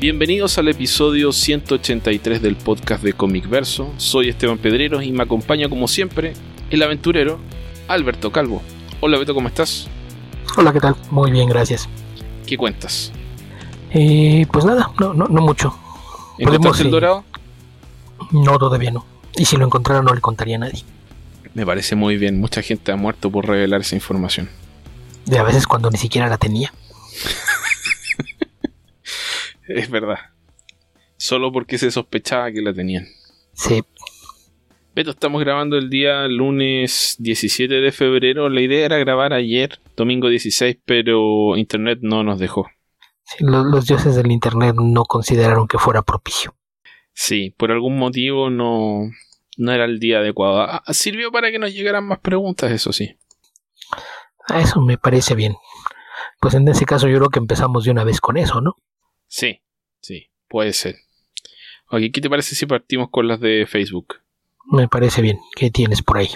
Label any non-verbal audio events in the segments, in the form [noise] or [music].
Bienvenidos al episodio 183 del podcast de Comic Verso. Soy Esteban Pedreros y me acompaña como siempre el aventurero Alberto Calvo. Hola Beto, ¿cómo estás? Hola, ¿qué tal? Muy bien, gracias. ¿Qué cuentas? Eh, pues nada, no, no, no mucho. ¿Encontraste el eh, dorado? No, todavía no. Y si lo encontrara no le contaría a nadie. Me parece muy bien. Mucha gente ha muerto por revelar esa información. De a veces cuando ni siquiera la tenía. [laughs] Es verdad. Solo porque se sospechaba que la tenían. Sí, Beto, estamos grabando el día lunes 17 de febrero. La idea era grabar ayer, domingo 16, pero internet no nos dejó. sí, los dioses del internet no consideraron que fuera propicio. Sí, por algún motivo no, no era el día adecuado. Ah, sirvió para que nos llegaran más preguntas, eso sí. A Eso me parece bien. Pues en ese caso yo creo que empezamos de una vez con eso, ¿no? Sí, sí, puede ser. Ok, ¿qué te parece si partimos con las de Facebook? Me parece bien. ¿Qué tienes por ahí?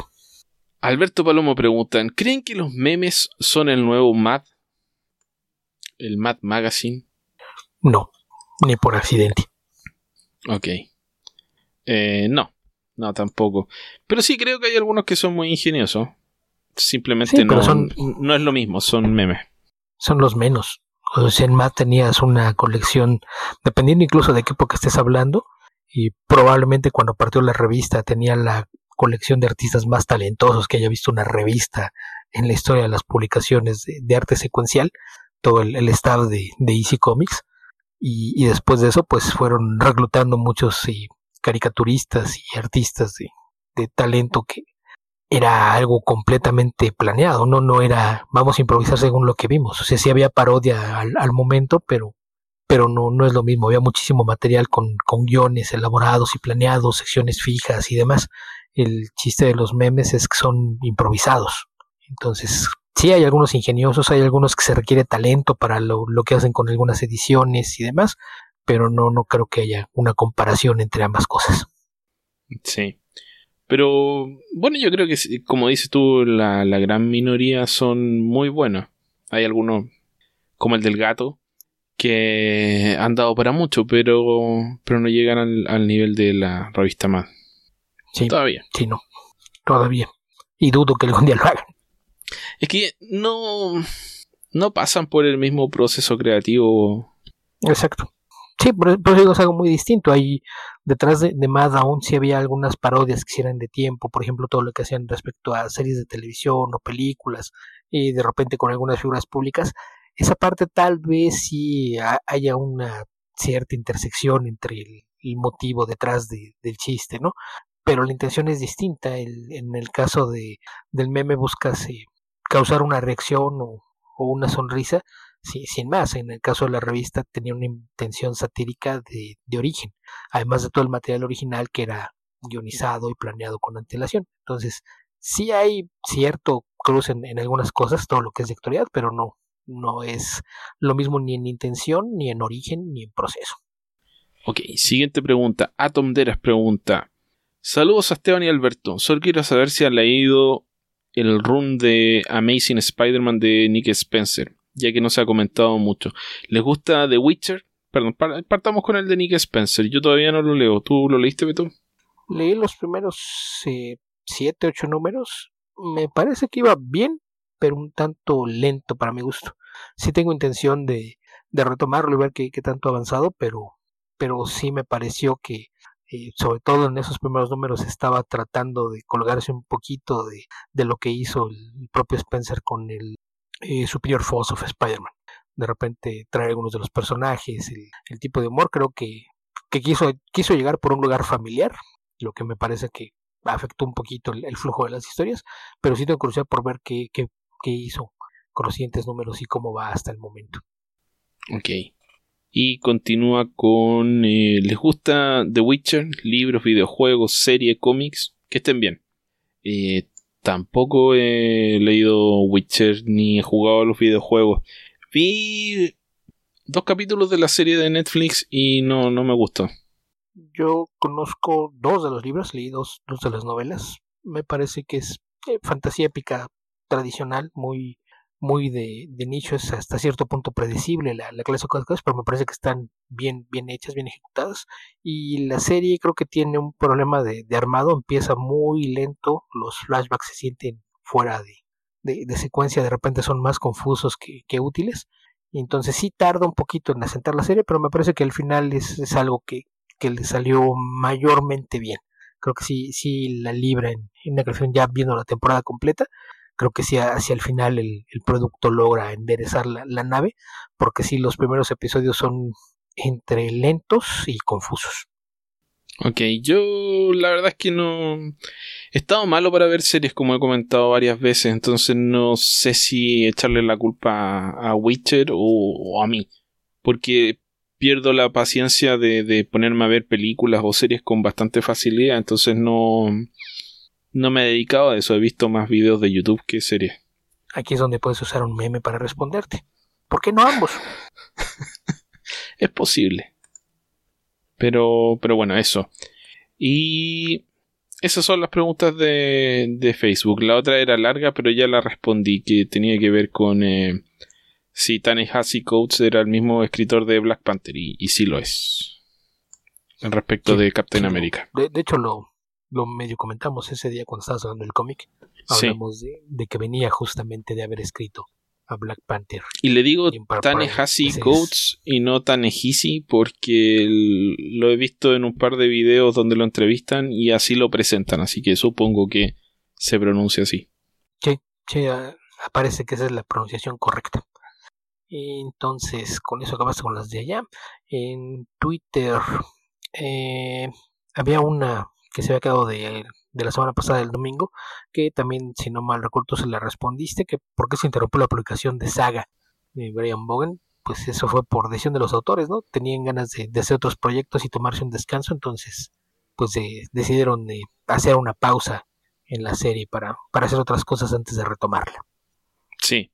Alberto Palomo preguntan, ¿creen que los memes son el nuevo Mad? ¿El Mad Magazine? No, ni por accidente. Ok. Eh, no, no tampoco. Pero sí creo que hay algunos que son muy ingeniosos. Simplemente Sí, no, son- no es lo mismo, son memes. Son los menos. En Matt tenías una colección, dependiendo incluso de qué época estés hablando, y probablemente cuando partió la revista tenía la colección de artistas más talentosos que haya visto una revista en la historia de las publicaciones de, arte secuencial, todo el, el staff de, de Easy Comics, y, y después de eso pues fueron reclutando muchos eh, caricaturistas y artistas de talento que era algo completamente planeado, no, no era vamos a improvisar según lo que vimos, o sea, sí había parodia al, al momento, pero pero no, no es lo mismo, había muchísimo material con, con guiones elaborados y planeados, secciones fijas y demás. El chiste de los memes es que son improvisados. Entonces, sí hay algunos ingeniosos, hay algunos que se requiere talento para lo, lo que hacen con algunas ediciones y demás, pero no, no creo que haya una comparación entre ambas cosas. Sí. Pero bueno, yo creo que como dices tú, la, la gran minoría son muy buenos. Hay algunos, como el del gato, que han dado para mucho, pero, pero no llegan al, al nivel de la revista más. Sí, Todavía. sí, no, todavía. Y dudo que algún día lo hagan. Es que no, no pasan por el mismo proceso creativo. Exacto. Sí, por, eso digo, es algo muy distinto. Hay detrás de, Mad aún sí había algunas parodias que sí eran de tiempo, por ejemplo, todo lo que hacían respecto a series de televisión o películas, y de repente con algunas figuras públicas. Esa parte tal vez sí ha- haya una cierta intersección entre el, el motivo detrás de- del chiste, ¿no? Pero la intención es distinta. El- en el caso de, del meme buscas eh, causar una reacción o una sonrisa Sin más, en el caso de la revista tenía una intención satírica de, de origen, además de todo el material original que era guionizado y planeado con antelación. Entonces, sí hay cierto cruce en, en algunas cosas, todo lo que es de actualidad, pero no, no es lo mismo ni en intención, ni en origen, ni en proceso. Ok, siguiente pregunta. Atom Deras pregunta. Saludos a Esteban y Alberto. Solo quiero saber si han leído el run de Amazing Spider-Man de Nick Spencer, ya que no se ha comentado mucho. ¿Les gusta The Witcher? Perdón, par- partamos con el de Nick Spencer. Yo todavía no lo leo. ¿Tú lo leíste, Beto? Leí los primeros eh, siete, ocho números, me parece que iba bien, pero un tanto lento para mi gusto. Sí tengo intención de, de retomarlo y ver qué, qué tanto ha avanzado, pero, pero sí me pareció que, eh, sobre todo en esos primeros números, estaba tratando de colgarse un poquito de, de lo que hizo el propio Spencer con el eh, Superior Force of Spider-Man. De repente trae algunos de los personajes, el, tipo de humor, creo que, que quiso, quiso llegar por un lugar familiar, lo que me parece que afectó un poquito el, el flujo de las historias, pero sí tengo curiosidad por ver qué, qué, qué hizo con los siguientes números y cómo va hasta el momento. Ok. Y continúa con... eh, ¿Les gusta The Witcher? Libros, videojuegos, serie, cómics. Que estén bien. Eh, tampoco he leído Witcher ni he jugado a los videojuegos. Vi dos capítulos de la serie de Netflix y no, no me gustó. Yo conozco dos de los libros, leí dos, de las novelas. Me parece que es eh, fantasía épica tradicional, muy, muy de, nicho, es hasta cierto punto predecible la, clase de pero me parece que están bien, bien hechas, bien ejecutadas. Y la serie creo que tiene un problema de, armado, empieza muy lento, los flashbacks se sienten fuera de, de, secuencia, de repente son más confusos que, útiles. Entonces sí tarda un poquito en asentar la serie, pero me parece que al final es, es algo que, que le salió mayormente bien. Creo que sí, sí la libra en, en una creación ya viendo la temporada completa creo que sí hacia el final el, producto logra enderezar la, nave, porque sí los primeros episodios son entre lentos y confusos. Ok, yo la verdad es que no he estado malo para ver series como he comentado varias veces, entonces no sé si echarle la culpa a Witcher o, a mí, porque pierdo la paciencia de, de, ponerme a ver películas o series con bastante facilidad, entonces no, no me he dedicado a eso, he visto más videos de YouTube que series. Aquí es donde puedes usar un meme para responderte. ¿Por qué no ambos? [laughs] es posible. Pero, pero bueno, eso. Y esas son las preguntas de, de, Facebook. La otra era larga, pero ya la respondí, que tenía que ver con eh, si Tanehasi Coates era el mismo escritor de Black Panther, y, y sí lo es. En respecto de Captain America. de, hecho, lo, lo medio comentamos ese día cuando estabas hablando del cómic. Hablamos de, que venía justamente de haber escrito a Black Panther. Y le digo Tanehasi Coates y no Tanehisi porque lo he visto en un par de videos donde lo entrevistan y así lo presentan, así que supongo que se pronuncia así. Sí, sí, aparece que esa es la pronunciación correcta. Entonces, con eso acabaste con las de allá. En Twitter eh, había una que se había quedado de, la semana pasada del domingo, que también, si no mal recuerdo, se le respondiste, que por qué se interrumpió la publicación de Saga de Brian Bogan, pues eso fue por decisión de los autores, ¿no? Tenían ganas de, hacer otros proyectos y tomarse un descanso, entonces, pues decidieron de hacer una pausa en la serie para, para hacer otras cosas antes de retomarla. Sí.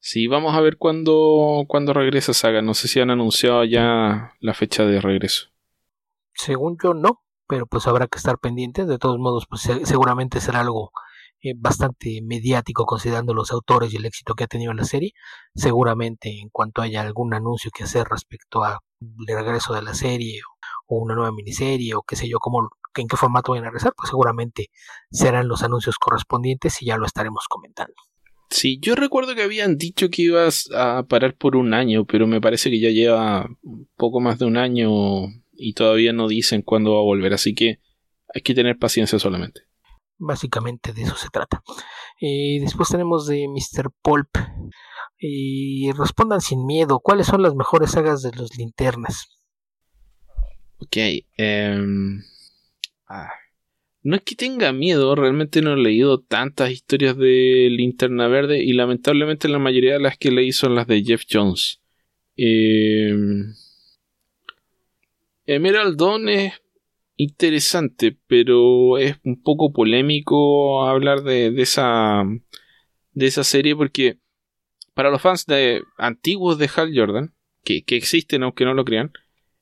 Sí, vamos a ver cuándo, cuándo regresa Saga. No sé si han anunciado ya la fecha de regreso. Según yo, no pero pues habrá que estar pendientes. De todos modos, pues seguramente será algo eh, bastante mediático considerando los autores y el éxito que ha tenido la serie. Seguramente en cuanto haya algún anuncio que hacer respecto al regreso de la serie o, una nueva miniserie o qué sé yo, cómo, en qué formato van a regresar, pues seguramente serán los anuncios correspondientes y ya lo estaremos comentando. Sí, yo recuerdo que habían dicho que ibas a parar por un año, pero me parece que ya lleva poco más de un año y todavía no dicen cuándo va a volver, así que hay que tener paciencia solamente. Básicamente de eso se trata. Y después tenemos de Mr. Pulp. Y respondan sin miedo, ¿cuáles son las mejores sagas de los linternas? Ok. Em, ah, no es que tenga miedo, realmente no he leído tantas historias de Linterna Verde y lamentablemente la mayoría de las que leí son las de Jeff Jones. Eh, Emerald Dawn es interesante, pero es un poco polémico hablar de, esa de esa serie porque para los fans de antiguos de Hal Jordan, que, existen aunque no lo crean,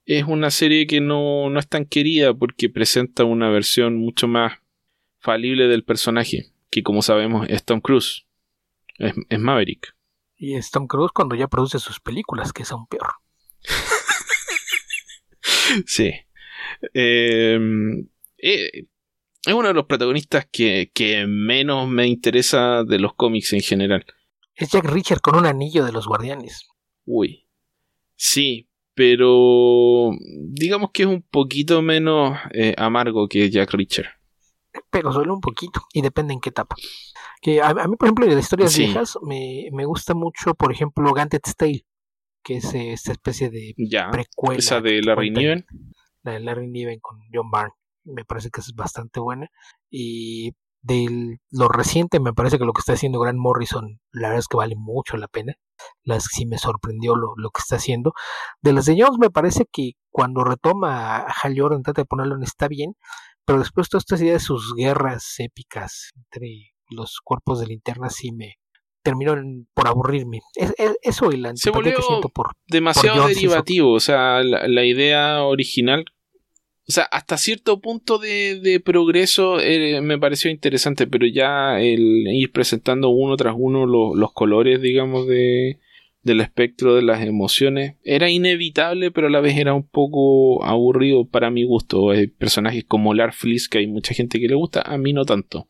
es una serie que no, no, es tan querida porque presenta una versión mucho más falible del personaje, que como sabemos es Tom Cruise, es, es Maverick. Y es Tom Cruise cuando ya produce sus películas, que es aún peor. [laughs] sí. Em, eh, es uno de los protagonistas que, menos me interesa de los cómics en general. Es Jack Richard con un anillo de los guardianes. Uy. Sí, pero digamos que es un poquito menos eh, amargo que Jack Richard. Pero solo un poquito, y depende en qué etapa. Que a, mí, por ejemplo, de las historias viejas, me, me, gusta mucho, por ejemplo, Gantet's Tale que es esta especie de precuela. Esa de Larry Niven. La de Larry Niven con John Byrne. Me parece que es bastante buena. Y de lo reciente, me parece que lo que está haciendo Grant Morrison, la verdad es que vale mucho la pena. Las sí me sorprendió lo, que está haciendo. De las de Jones, me parece que cuando retoma a Hal Jordan, trata de ponerlo en está bien. Pero después toda esta idea de sus guerras épicas entre los cuerpos de linterna sí me, terminó por aburrirme. Es, eso y la Se volvió que siento por demasiado derivativo. O sea, la, idea original O sea, hasta cierto punto de, progreso eh, me pareció interesante, pero ya el ir presentando uno tras uno los colores, digamos, de, del espectro de las emociones era inevitable, pero a la vez era un poco aburrido para mi gusto. Hay personajes como Larfleeze, que hay mucha gente que le gusta, a mí no tanto.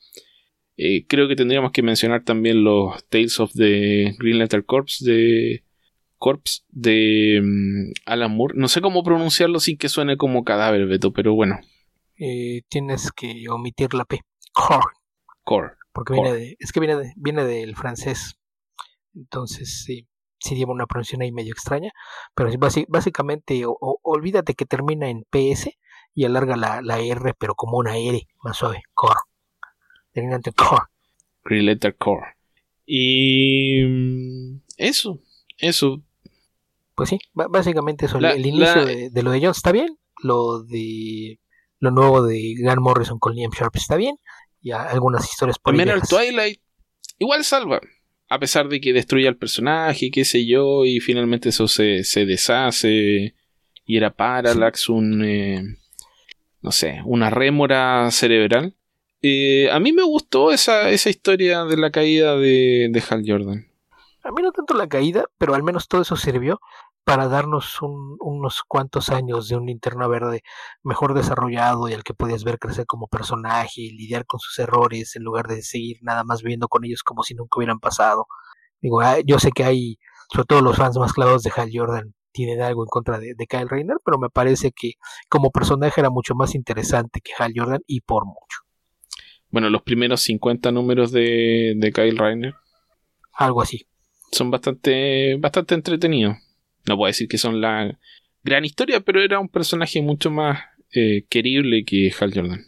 Eh, creo que tendríamos que mencionar también los Tales of the Green Letter Corps de Corps de mm, Alan Moore. No sé cómo pronunciarlo sin que suene como cadáver, Beto, pero bueno. Eh, tienes que omitir la P. Core. Core. Porque Viene de, es que viene, viene del francés. Entonces, sí, sí lleva una pronunciación ahí medio extraña. Pero básicamente, olvídate que termina en PS y alarga la, la R, pero como una R más suave. Core. Terminante Core. Core. Y mm, eso, eso. Pues sí, básicamente eso. el inicio de, lo de Jones está bien. Lo de lo nuevo de Grant Morrison con Liam Sharp está bien. Y algunas historias por También el Twilight igual salva. A pesar de que destruye al personaje, qué sé yo, y finalmente eso se, se deshace. Y era Parallax, un. Eh, no sé, una rémora cerebral. Eh, a mí me gustó esa, esa historia de la caída de, Hal Jordan. A mí no tanto la caída, pero al menos todo eso sirvió para darnos unos cuantos años de un linterna verde mejor desarrollado y al que podías ver crecer como personaje y lidiar con sus errores en lugar de seguir nada más viviendo con ellos como si nunca hubieran pasado. Digo, ah, yo sé que hay, sobre todo los fans más clavados de Hal Jordan, tienen algo en contra de, de, Kyle Rayner, pero me parece que como personaje era mucho más interesante que Hal Jordan y por mucho. Bueno, los primeros 50 números de, de Kyle Rayner. Algo así son bastante, bastante entretenidos. No puedo decir que son la gran historia, pero era un personaje mucho más eh, querible que Hal Jordan.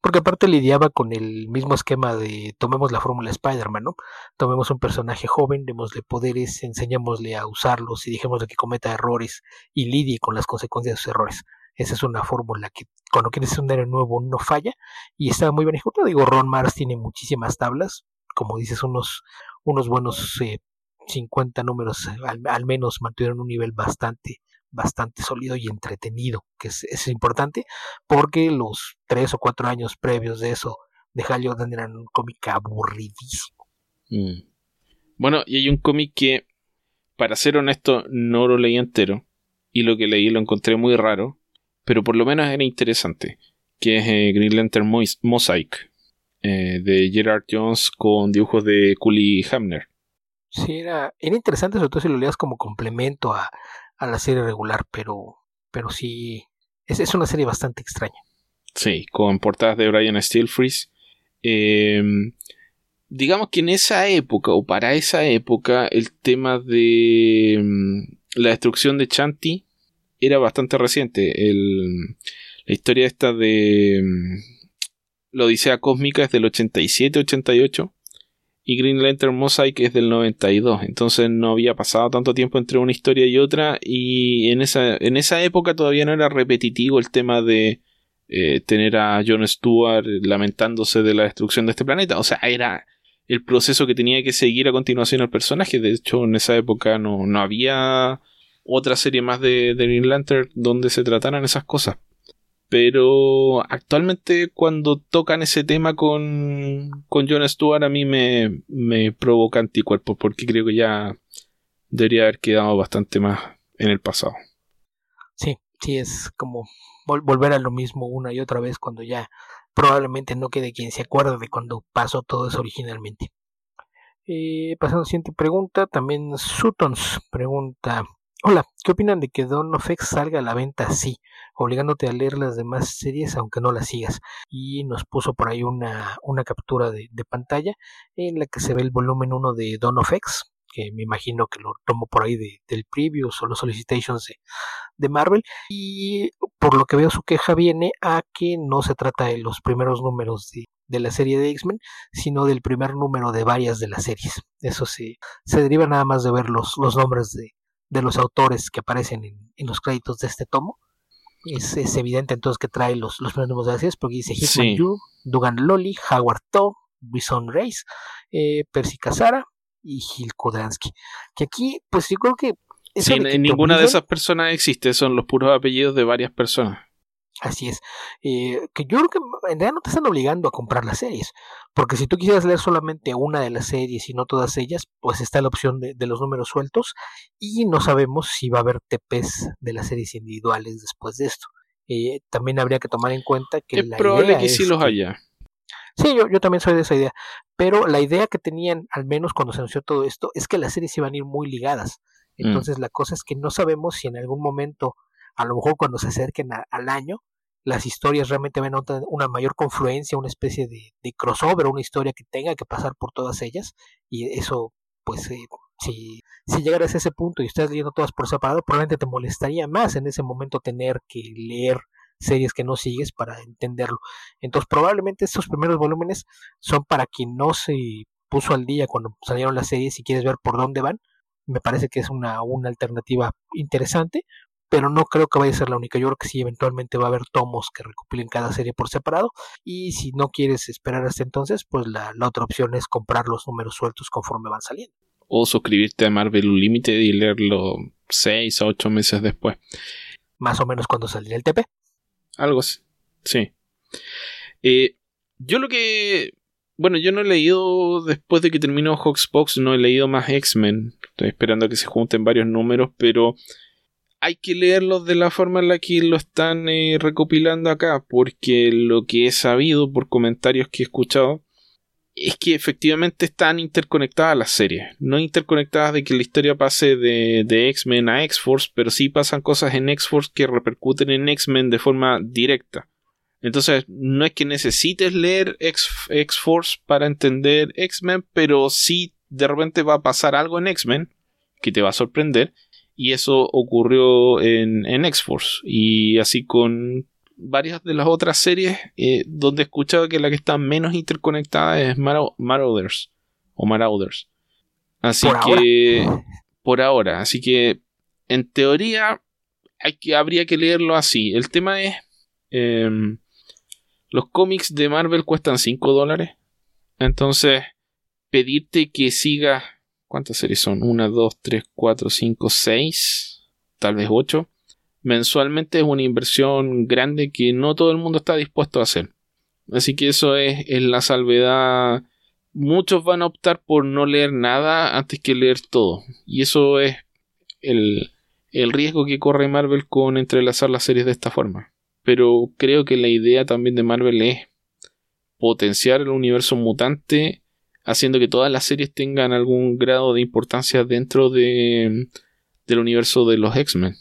Porque aparte lidiaba con el mismo esquema de tomemos la fórmula Spider-Man, ¿no? Tomemos un personaje joven, démosle poderes, enseñémosle a usarlos y dejémosle que cometa errores y lidie con las consecuencias de sus errores. Esa es una fórmula que cuando quieres un héroe nuevo no falla y estaba muy bien ejecutado. Digo, Ron Mars tiene muchísimas tablas, como dices, unos, unos buenos eh, 50 números al, menos mantuvieron un nivel bastante bastante sólido y entretenido, que es, importante, porque los tres o cuatro años previos de eso de Hal Jordan eran un cómic aburridísimo. Mm. Bueno, y hay un cómic que, para ser honesto, no lo leí entero, y lo que leí lo encontré muy raro, pero por lo menos era interesante, que es eh, Green Lantern Mosaic, eh, de Gerard Jones con dibujos de Cooley Hamner. Sí, era, era interesante, sobre todo si lo leías como complemento a, a la serie regular, pero, pero sí, es, es, una serie bastante extraña. Sí, con portadas de Brian Steelfreeze. Eh, digamos que en esa época, o para esa época, el tema de em, la destrucción de Chanti era bastante reciente. El, la historia esta de em, la Cósmica es del 87-88 y Green Lantern Mosaic es del 92, entonces no había pasado tanto tiempo entre una historia y otra y en esa, en esa época todavía no era repetitivo el tema de eh, tener a Jon Stewart lamentándose de la destrucción de este planeta, o sea, era el proceso que tenía que seguir a continuación el personaje, de hecho en esa época no, no había otra serie más de, de Green Lantern donde se trataran esas cosas. Pero actualmente cuando tocan ese tema con, con Jon Stewart a mí me, me provoca anticuerpos porque creo que ya debería haber quedado bastante más en el pasado. Sí, sí, es como volver a lo mismo una y otra vez cuando ya probablemente no quede quien se acuerde de cuando pasó todo eso originalmente. Eh, pasando a la siguiente pregunta, también Sutons pregunta, Hola, ¿qué opinan de que Dawn of X salga a la venta así, obligándote a leer las demás series aunque no las sigas? Y nos puso por ahí una, una captura de, pantalla en la que se ve el volumen 1 de Dawn of X, que me imagino que lo tomo por ahí de, del preview o los solicitations de, de, Marvel. Y por lo que veo su queja viene a que no se trata de los primeros números de, de la serie de X-Men, sino del primer número de varias de las series. Eso se, se deriva nada más de ver los, los nombres de, de los autores que aparecen en, los créditos de este tomo. Es, evidente entonces que trae los, los primeros de las porque dice Hitman Yu, Dugan Loli, Howard To, Bison Reis, eh, Percy Casara y Gil Kodansky. Que aquí, pues yo creo que. Sí, ninguna de esas personas existe, son los puros apellidos de varias personas. Así es. Eh, que yo creo que en realidad no te están obligando a comprar las series. Porque si tú quisieras leer solamente una de las series y no todas ellas, pues está la opción de, los números sueltos. Y no sabemos si va a haber TPs de las series individuales después de esto. Eh, también habría que tomar en cuenta que es probable que sí los haya. Sí, yo, yo también soy de esa idea. Pero la idea que tenían, al menos cuando se anunció todo esto, es que las series iban a ir muy ligadas. Mm. Entonces la cosa es que no sabemos si en algún momento, a lo mejor cuando se acerquen al año, las historias realmente tener una mayor confluencia, una especie de, de, crossover, una historia que tenga que pasar por todas ellas. Y eso, pues, eh, si, si llegaras a ese punto y estás leyendo todas por separado, probablemente te molestaría más en ese momento tener que leer series que no sigues para entenderlo. Entonces, probablemente estos primeros volúmenes son para quien no se puso al día cuando salieron las series y quieres ver por dónde van. Me parece que es una, una alternativa interesante, pero no creo que vaya a ser la única. Yo creo que sí, eventualmente va a haber tomos que recopilen cada serie por separado. Y si no quieres esperar hasta entonces, pues la, otra opción es comprar los números sueltos conforme van saliendo. O suscribirte a Marvel Unlimited y leerlo 6 a 8 meses después. Más o menos cuando saliera el TP. Algo así. Sí. Eh, yo lo que. Bueno, yo no he leído. Después de que terminó Hawksbox, no he leído más X-Men. Estoy esperando a que se junten varios números, pero hay que leerlos de la forma en la que lo están eh, recopilando acá, porque lo que he sabido por comentarios que he escuchado es que efectivamente están interconectadas las series. No interconectadas de que la historia pase de, de X-Men a X-Force, pero sí pasan cosas en X-Force que repercuten en X-Men de forma directa. Entonces, no es que necesites leer X-Force para entender X-Men, pero sí de repente va a pasar algo en X-Men que te va a sorprender y eso ocurrió en, en X-Force. Y así con varias de las otras series eh, donde he escuchado que la que está menos interconectada es Marauders o Marauders. Así que por ahora, así que en teoría hay que, habría que leerlo así. El tema es em, los cómics de Marvel cuestan 5 dólares. Entonces pedirte que siga ¿Cuántas series son? 1, 2, 3, 4, 5, 6, tal vez 8. Mensualmente es una inversión grande que no todo el mundo está dispuesto a hacer. Así que eso es, la salvedad. Muchos van a optar por no leer nada antes que leer todo. Y eso es el, el riesgo que corre Marvel con entrelazar las series de esta forma. Pero creo que la idea también de Marvel es potenciar el universo mutante haciendo que todas las series tengan algún grado de importancia dentro de, del universo de los X-Men.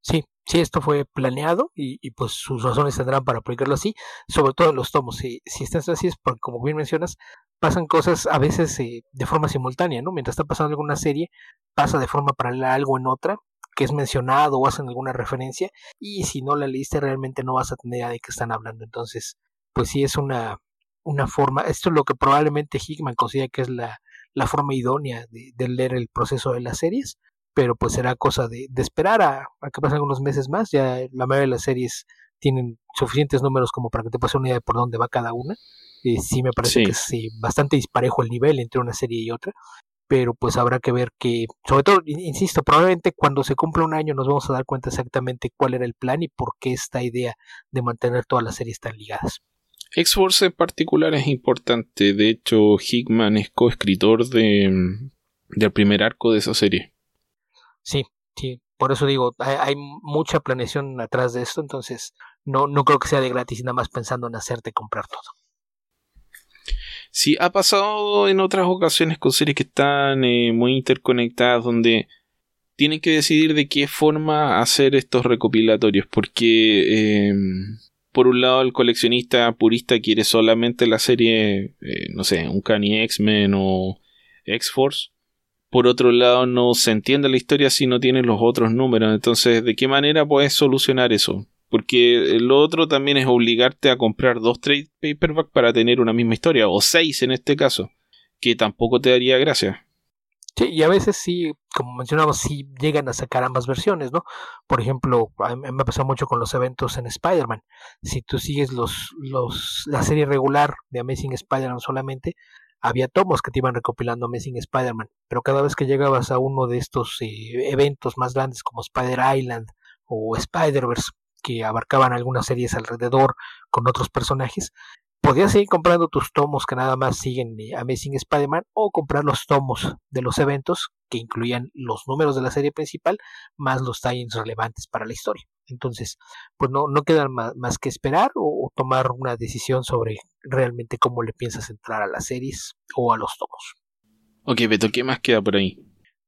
Sí, sí, esto fue planeado y, pues sus razones tendrán para aplicarlo así, sobre todo en los tomos. Si, si estás así es porque, como bien mencionas, pasan cosas a veces eh, de forma simultánea, ¿no? Mientras está pasando alguna serie, pasa de forma paralela algo en otra que es mencionado o hacen alguna referencia y si no la leíste realmente no vas a tener idea de qué están hablando. Entonces, pues sí es una una forma, esto es lo que probablemente Hickman considera que es la, la forma idónea de, leer el proceso de las series, pero pues será cosa de, de esperar a, que pasen algunos meses más, ya la mayoría de las series tienen suficientes números como para que te pase una idea de por dónde va cada una, y sí me parece que es bastante disparejo el nivel entre una serie y otra, pero pues habrá que ver que, sobre todo, insisto, probablemente cuando se cumpla un año nos vamos a dar cuenta exactamente cuál era el plan y por qué esta idea de mantener todas las series tan ligadas. X-Force en particular es importante. De hecho, Hickman es coescritor de, del primer arco de esa serie. Sí, sí. Por eso digo, hay, mucha planeación atrás de esto, entonces no, no creo que sea de gratis, nada más pensando en hacerte comprar todo. Sí, ha pasado en otras ocasiones con series que están eh, muy interconectadas, donde tienen que decidir de qué forma hacer estos recopilatorios, porque eh, por un lado el coleccionista purista quiere solamente la serie, eh, no sé, un Cani X-Men o X-Force. Por otro lado, no se entiende la historia si no tiene los otros números. Entonces, ¿de qué manera puedes solucionar eso? Porque lo otro también es obligarte a comprar dos trade paperback para tener una misma historia, o seis en este caso, que tampoco te daría gracia. Sí, y a veces sí, como mencionamos, sí llegan a sacar ambas versiones, ¿no? Por ejemplo, a me ha pasado mucho con los eventos en Spider-Man. Si tú sigues los, los, la serie regular de Amazing Spider-Man solamente, había tomos que te iban recopilando Amazing Spider-Man, pero cada vez que llegabas a uno de estos eh, eventos más grandes como Spider Island o Spider-Verse, que abarcaban algunas series alrededor con otros personajes, podías seguir comprando tus tomos que nada más siguen Amazing Spider-Man o comprar los tomos de los eventos que incluían los números de la serie principal más los tie relevantes para la historia. Entonces, pues no, no queda más, que esperar o, tomar una decisión sobre realmente cómo le piensas entrar a las series o a los tomos. Ok, Beto, ¿qué más queda por ahí?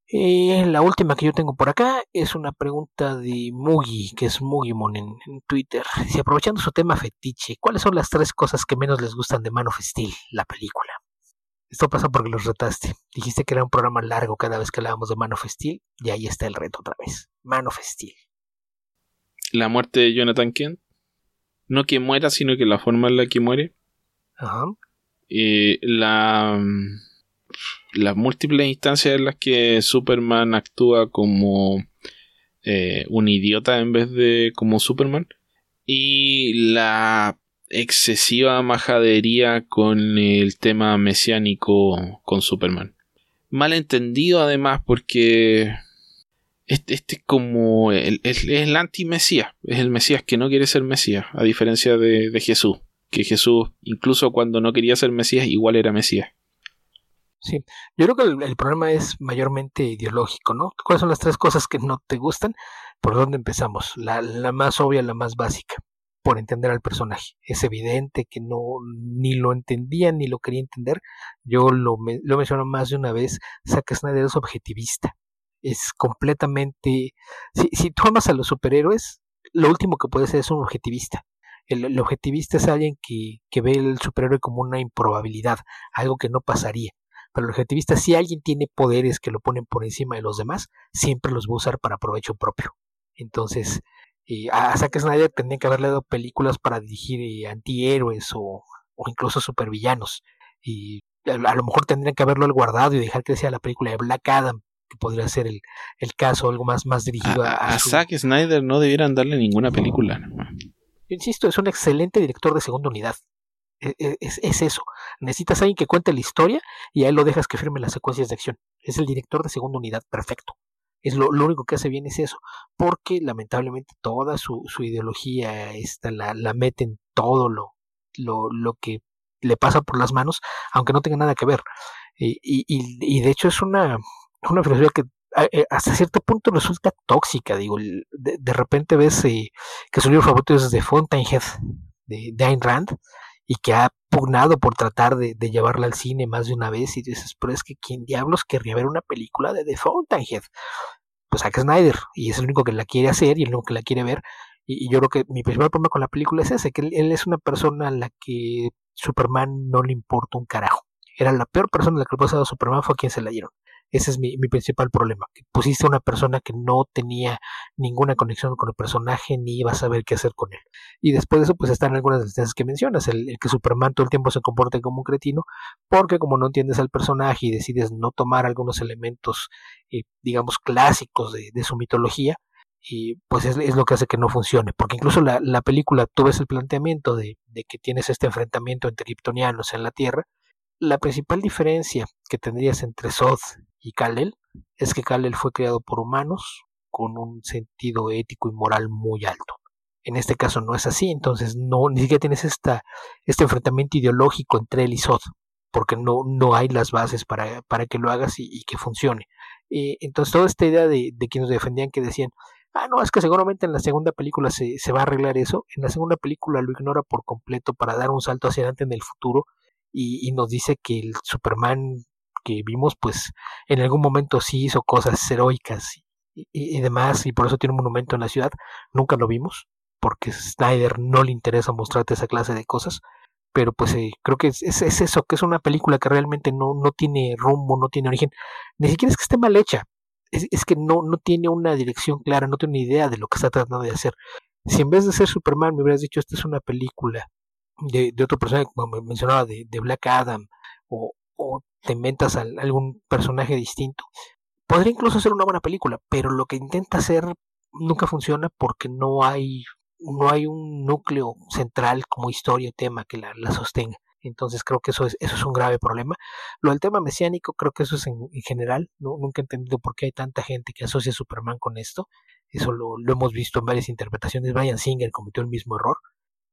Eh, la última que yo tengo por acá es una pregunta de Mugi, que es Mugimon en, en Twitter. Si aprovechando su tema fetiche, ¿cuáles son las tres cosas que menos les gustan de Man of Steel, la película? Esto pasa porque los retaste. Dijiste que era un programa largo cada vez que hablábamos de Man of Steel, y ahí está el reto otra vez. Man of Steel. La muerte de Jonathan Kent. No que muera, sino que la forma en la que muere. Ajá. Eh, la las múltiples instancias en las que Superman actúa como eh, un idiota en vez de como Superman. Y la excesiva majadería con el tema mesiánico con Superman. Malentendido además porque este, este es como el, el, anti-mesías, es el mesías que no quiere ser mesías, a diferencia de, de Jesús, que Jesús incluso cuando no quería ser mesías igual era mesías. Sí, yo creo que el, problema es mayormente ideológico, ¿no? ¿Cuáles son las tres cosas que no te gustan? ¿Por dónde empezamos? La, la más obvia, la más básica, por entender al personaje. Es evidente que no ni lo entendía ni lo quería entender. Yo lo, lo menciono más de una vez. Zack Snyder es objetivista. Es completamente. Si, si tú amas a los superhéroes, lo último que puede ser es un objetivista. El, el, objetivista es alguien que, que ve el superhéroe como una improbabilidad, algo que no pasaría. Para el objetivista, si alguien tiene poderes que lo ponen por encima de los demás, siempre los va a usar para provecho propio. Entonces, eh, a Zack Snyder tendrían que haberle dado películas para dirigir eh, antihéroes o, o, incluso supervillanos. Y a, a, lo mejor tendrían que haberlo guardado y dejar que sea la película de Black Adam, que podría ser el, el caso, algo más, más dirigido a, a, a su... Zack Snyder no debieran darle ninguna película. Yo insisto, es un excelente director de segunda unidad. E, e, es, es, eso. Necesitas a alguien que cuente la historia y a él lo dejas que firme las secuencias de acción. Es el director de segunda unidad, perfecto. Es lo, lo único que hace bien es eso, porque lamentablemente toda su, su ideología esta, la, la mete en todo lo, lo, lo que le pasa por las manos, aunque no tenga nada que ver. Y, y, y de hecho es una, una filosofía que eh, hasta cierto punto resulta tóxica, digo, de, de repente ves eh, que su libro favorito es de Fountainhead, de, de Ayn Rand, y que ha pugnado por tratar de, llevarla al cine más de una vez y dices, pero es que ¿quién diablos querría ver una película de The Fountainhead? Pues Zack Snyder, y es el único que la quiere hacer y el único que la quiere ver, y, yo creo que mi principal problema con la película es ese, que él, él, es una persona a la que Superman no le importa un carajo. Era la peor persona a la que le pasado a Superman fue a quien se la dieron. Ese es mi, mi principal problema. Que pusiste a una persona que no tenía ninguna conexión con el personaje ni iba a saber qué hacer con él. Y después de eso, pues están algunas de las cosas que mencionas. El, que Superman todo el tiempo se comporte como un cretino, porque como no entiendes al personaje y decides no tomar algunos elementos, eh, digamos, clásicos de, de, su mitología, y pues es, lo que hace que no funcione. Porque incluso la, la película, tú ves el planteamiento de, de que tienes este enfrentamiento entre kryptonianos en la Tierra, la principal diferencia que tendrías entre Zod y Kal-El es que Kal-El fue creado por humanos con un sentido ético y moral muy alto. En este caso no es así, entonces no ni siquiera tienes esta, este enfrentamiento ideológico entre él y Zod, porque no, no hay las bases para, para que lo hagas y, y que funcione. Eh, entonces toda esta idea de, de quienes defendían que decían, ah, no, es que seguramente en la segunda película se, se va a arreglar eso, en la segunda película lo ignora por completo para dar un salto hacia adelante en el futuro y, y, nos dice que el Superman que vimos, pues en algún momento sí hizo cosas heroicas y, demás, y por eso tiene un monumento en la ciudad. Nunca lo vimos, porque Snyder no le interesa mostrarte esa clase de cosas. Pero pues eh, creo que es, es, es, eso, que es una película que realmente no, no tiene rumbo, no tiene origen. Ni siquiera es que esté mal hecha, es, es que no, no tiene una dirección clara, no tiene una idea de lo que está tratando de hacer. Si en vez de ser Superman me hubieras dicho, esta es una película de, de otro personaje, como mencionaba, de, de Black Adam, o, o te inventas a algún personaje distinto, podría incluso ser una buena película, pero lo que intenta hacer nunca funciona porque no hay, no hay un núcleo central como historia o tema que la, la sostenga. Entonces creo que eso es, eso es un grave problema. Lo del tema mesiánico, creo que eso es en, en general. ¿no? Nunca he entendido por qué hay tanta gente que asocia a Superman con esto. Eso lo, hemos visto en varias interpretaciones. Brian Singer cometió el mismo error,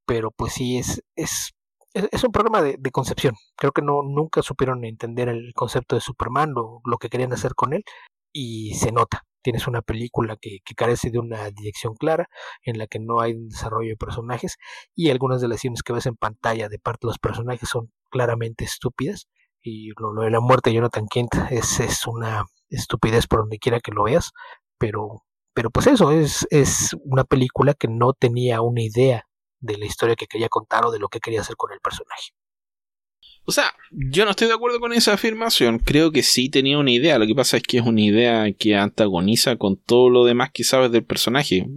pero pues sí es, es, es un problema de, concepción. Creo que no nunca supieron entender el concepto de Superman o lo que querían hacer con él y se nota. Tienes una película que, que, carece de una dirección clara, en la que no hay desarrollo de personajes, y algunas de las escenas que ves en pantalla de parte de los personajes son claramente estúpidas. Y lo, de la muerte de Jonathan Kent es, es una estupidez por donde quiera que lo veas, pero, pero pues eso, es, es una película que no tenía una idea de la historia que quería contar o de lo que quería hacer con el personaje. O sea, yo no estoy de acuerdo con esa afirmación. Creo que sí tenía una idea. Lo que pasa es que es una idea que antagoniza con todo lo demás que sabes del personaje.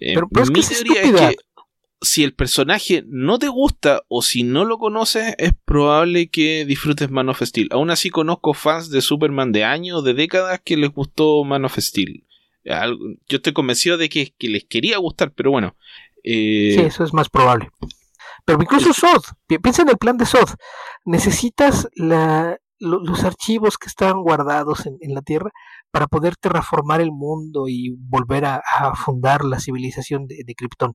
Eh, pero, mi teoría es que si el personaje no te gusta o si no lo conoces, es probable que disfrutes Man of Steel. Aún así conozco fans de Superman de años, de décadas que les gustó Man of Steel. Yo estoy convencido de que, que les quería gustar, pero bueno. Eh, sí, eso es más probable. Pero incluso SOD, piensa en el plan de SOD. Necesitas la, los archivos que estaban guardados en, la Tierra para poder terraformar el mundo y volver a, fundar la civilización de, de Krypton.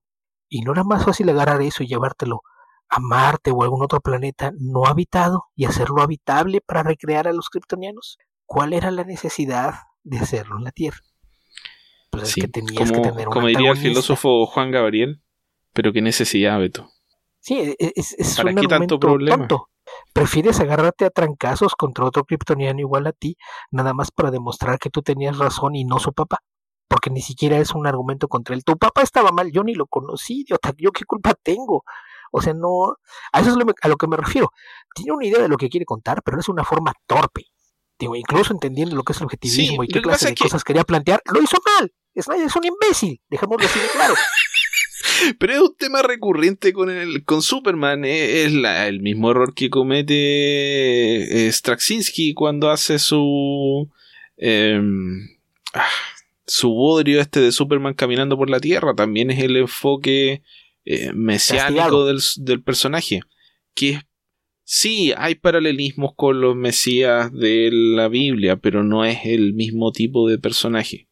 Y no era más fácil agarrar eso y llevártelo a Marte o a algún otro planeta no habitado y hacerlo habitable para recrear a los kryptonianos. ¿Cuál era la necesidad de hacerlo en la Tierra? Pues es que tenías como, que tener Como diría el filósofo Juan Gabriel, pero qué necesidad, Beto. Sí, e, e, es, es ¿Para qué tanto problema? Prefieres agarrarte a trancazos contra otro kryptoniano igual a ti, nada más para demostrar que tú tenías razón y no su papá. Porque ni siquiera es un argumento contra él. Tu papá estaba mal, yo ni lo conocí, idiota. ¿Yo qué culpa tengo? O sea, no. A eso es a lo que me refiero. Tiene una idea de lo que quiere contar, pero es una forma torpe. Digo, incluso entendiendo lo que es el objetivismo y qué clase de cosas quería plantear, lo hizo mal. Snyder es un imbécil, dejémoslo así de claro. [laughs] Pero es un tema recurrente con el con Superman. Eh, es, el mismo error que comete eh, Straczynski cuando hace su. Ah, su bodrio este de Superman caminando por la Tierra. También es el enfoque eh, mesiánico del, del, personaje. Que sí, hay paralelismos con los mesías de la Biblia, pero no es el mismo tipo de personaje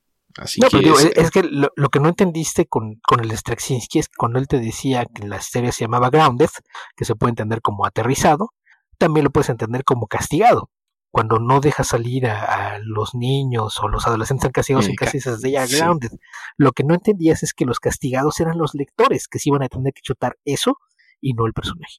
no, pero es, que lo, que no entendiste con, con el Straczynski es que cuando él te decía que la serie se llamaba Grounded, que se puede entender como aterrizado, también lo puedes entender como castigado. Cuando no deja salir a, los niños o los adolescentes castigados en casas de ya Grounded. Lo que no entendías es que los castigados eran los lectores, que se iban a tener que chutar eso y no el personaje.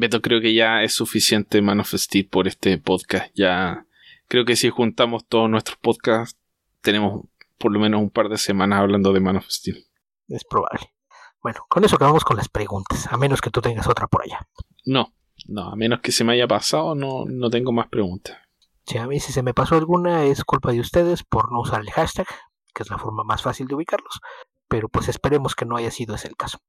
Beto, creo que ya es suficiente Man of Steel por este podcast. Ya creo que si juntamos todos nuestros podcasts, tenemos por lo menos un par de semanas hablando de Man of Steel. Es probable. Bueno, con eso acabamos con las preguntas, a menos que tú tengas otra por allá. No, no, a menos que se me haya pasado, no, no tengo más preguntas. Sí, a mí si se me pasó alguna es culpa de ustedes por no usar el hashtag, que es la forma más fácil de ubicarlos, pero pues esperemos que no haya sido ese el caso.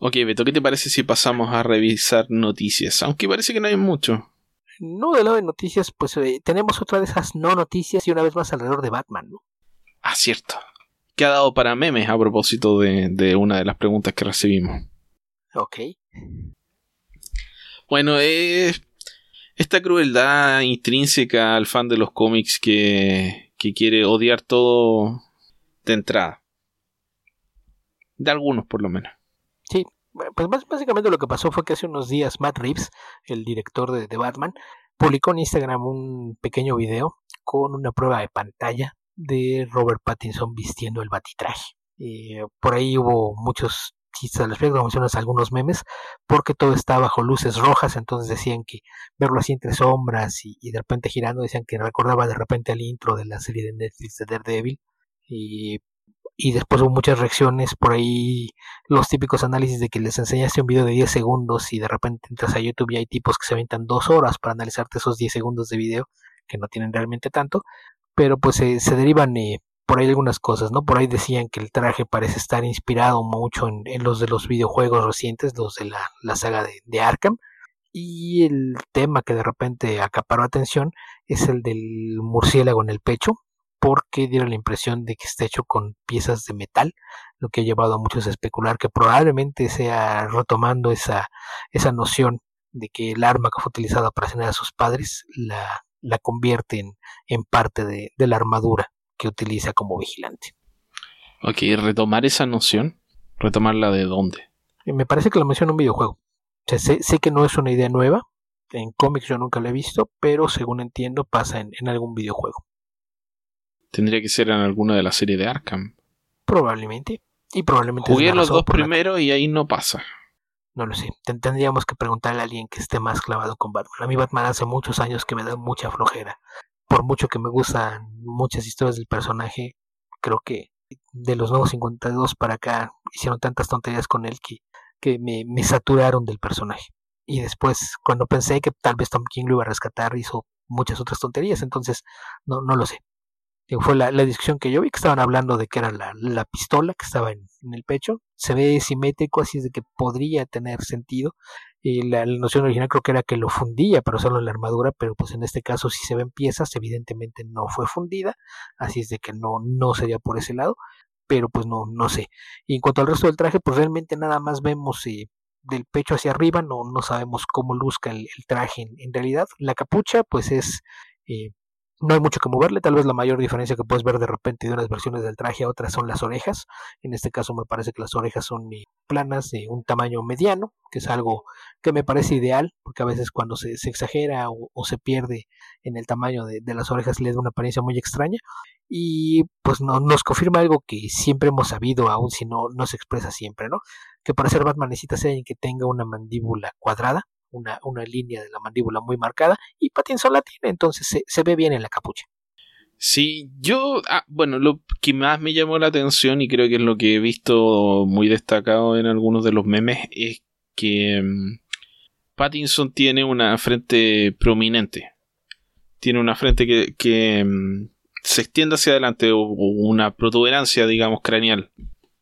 Ok, Beto, ¿qué te parece si pasamos a revisar noticias? Aunque parece que no hay mucho. No, de lado de noticias, pues eh, tenemos otra de esas no noticias y una vez más alrededor de Batman, ¿no? Ah, cierto. ¿Qué ha dado para memes a propósito de, una de las preguntas que recibimos? Ok. Bueno, es esta crueldad intrínseca al fan de los cómics que, que quiere odiar todo de entrada. De algunos, por lo menos. Pues básicamente lo que pasó fue que hace unos días Matt Reeves, el director de, de Batman, publicó en Instagram un pequeño video con una prueba de pantalla de Robert Pattinson vistiendo el batitraje. Eh, por ahí hubo muchos chistes al respecto, mencionas algunos memes, porque todo está bajo luces rojas, entonces decían que verlo así entre sombras y, de repente girando, decían que recordaba de repente al intro de la serie de Netflix de Daredevil. Y, y después hubo muchas reacciones por ahí, los típicos análisis de que les enseñaste un video de 10 segundos y de repente entras a YouTube y hay tipos que se aventan dos horas para analizarte esos 10 segundos de video que no tienen realmente tanto, pero pues se derivan eh, por ahí algunas cosas, ¿no? Por ahí decían que el traje parece estar inspirado mucho en, los de los videojuegos recientes, los de la, saga de, Arkham. Y el tema que de repente acaparó atención es el del murciélago en el pecho, porque dieron la impresión de que está hecho con piezas de metal, lo que ha llevado a muchos a especular que probablemente sea retomando esa, esa noción de que el arma que fue utilizada para asesinar a sus padres la la convierte en, parte de, la armadura que utiliza como vigilante. Ok, retomar esa noción, retomarla de dónde. Me parece que lo menciona en un videojuego. sé, sé, que no es una idea nueva, en cómics yo nunca la he visto, pero según entiendo pasa en, en algún videojuego. Tendría que ser en alguna de las series de Arkham. Probablemente. Y probablemente. Jugué los dos primero y ahí no pasa. No lo sé. Tendríamos que preguntarle a alguien que esté más clavado con Batman. A mí Batman hace muchos años que me da mucha flojera. Por mucho que me gustan muchas historias del personaje, creo que de los nuevos 52 para acá hicieron tantas tonterías con él que, que me, me saturaron del personaje. Y después, cuando pensé que tal vez Tom King lo iba a rescatar, hizo muchas otras tonterías. Entonces, no, no lo sé fue la, discusión que yo vi que estaban hablando de que era la, pistola que estaba en, el pecho. Se ve simétrico, así es de que podría tener sentido. Y la, noción original creo que era que lo fundía para usarlo en la armadura, pero pues en este caso si se ven piezas, evidentemente no fue fundida, así es de que no, no sería por ese lado, pero pues no, no sé. Y en cuanto al resto del traje, pues realmente nada más vemos eh, del pecho hacia arriba, no, no sabemos cómo luzca el, traje en, realidad. La capucha pues es... Eh, no hay mucho que moverle, tal vez la mayor diferencia que puedes ver de repente de unas versiones del traje a otras son las orejas. En este caso me parece que las orejas son planas de un tamaño mediano, que es algo que me parece ideal, porque a veces cuando se, exagera o, se pierde en el tamaño de, las orejas le da una apariencia muy extraña. Y pues no, nos confirma algo que siempre hemos sabido, aun si no, no se expresa siempre, ¿no? Que para ser Batman necesita ser alguien que tenga una mandíbula cuadrada, una, una línea de la mandíbula muy marcada y Pattinson la tiene, entonces se, se ve bien en la capucha. Sí, yo, ah, bueno, lo que más me llamó la atención y creo que es lo que he visto muy destacado en algunos de los memes es que mm, Pattinson tiene una frente prominente. Tiene una frente que, que mm, se extiende hacia adelante o, una protuberancia, digamos, craneal.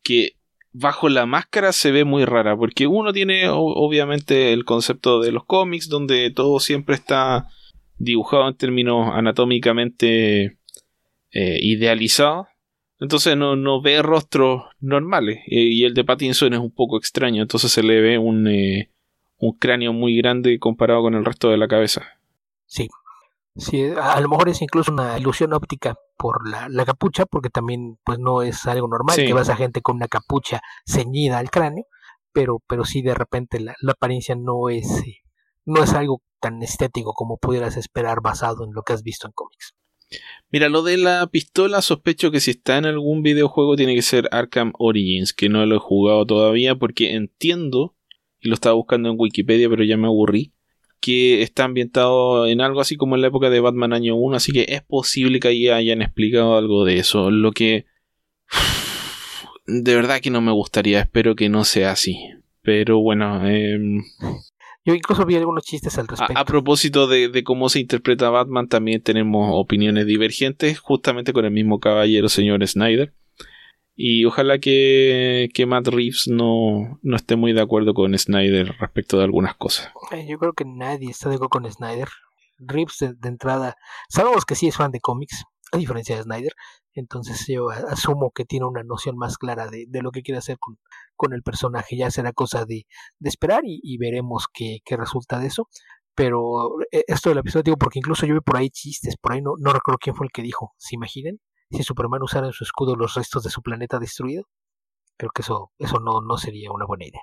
Que bajo la máscara se ve muy rara, porque uno tiene obviamente el concepto de los cómics, donde todo siempre está dibujado en términos anatómicamente eh, idealizados. Entonces no, no, ve rostros normales. y el de Pattinson es un poco extraño. Entonces se le ve un, eh, un cráneo muy grande comparado con el resto de la cabeza. Sí. Sí, a lo mejor es incluso una ilusión óptica por la, la, capucha, porque también pues no es algo normal que vas a gente con una capucha ceñida al cráneo, pero, pero sí de repente la, la apariencia no es, eh, no es algo tan estético como pudieras esperar basado en lo que has visto en cómics. Mira, lo de la pistola sospecho que si está en algún videojuego tiene que ser Arkham Origins, que no lo he jugado todavía porque entiendo, y lo estaba buscando en Wikipedia pero ya me aburrí, que está ambientado en algo así como en la época de Batman año 1, así que es posible que ahí hayan explicado algo de eso, lo que de verdad que no me gustaría, espero que no sea así. Pero bueno, em, yo incluso vi algunos chistes al respecto. A, propósito de, de, cómo se interpreta Batman, también tenemos opiniones divergentes, justamente con el mismo caballero, señor Snyder. Y ojalá que, que Matt Reeves no, no, esté muy de acuerdo con Snyder respecto de algunas cosas. Eh, yo creo que nadie está de acuerdo con Snyder. Reeves de, entrada, sabemos que sí es fan de cómics, a diferencia de Snyder, entonces yo asumo que tiene una noción más clara de, de lo que quiere hacer con, el personaje. Ya será cosa de, de esperar y, y veremos qué, qué, resulta de eso. Pero eh, esto del episodio, digo, porque incluso yo vi por ahí chistes, por ahí no, no recuerdo quién fue el que dijo, ¿se imaginen? Si Superman usara en su escudo los restos de su planeta destruido, creo que eso, eso no, no sería una buena idea.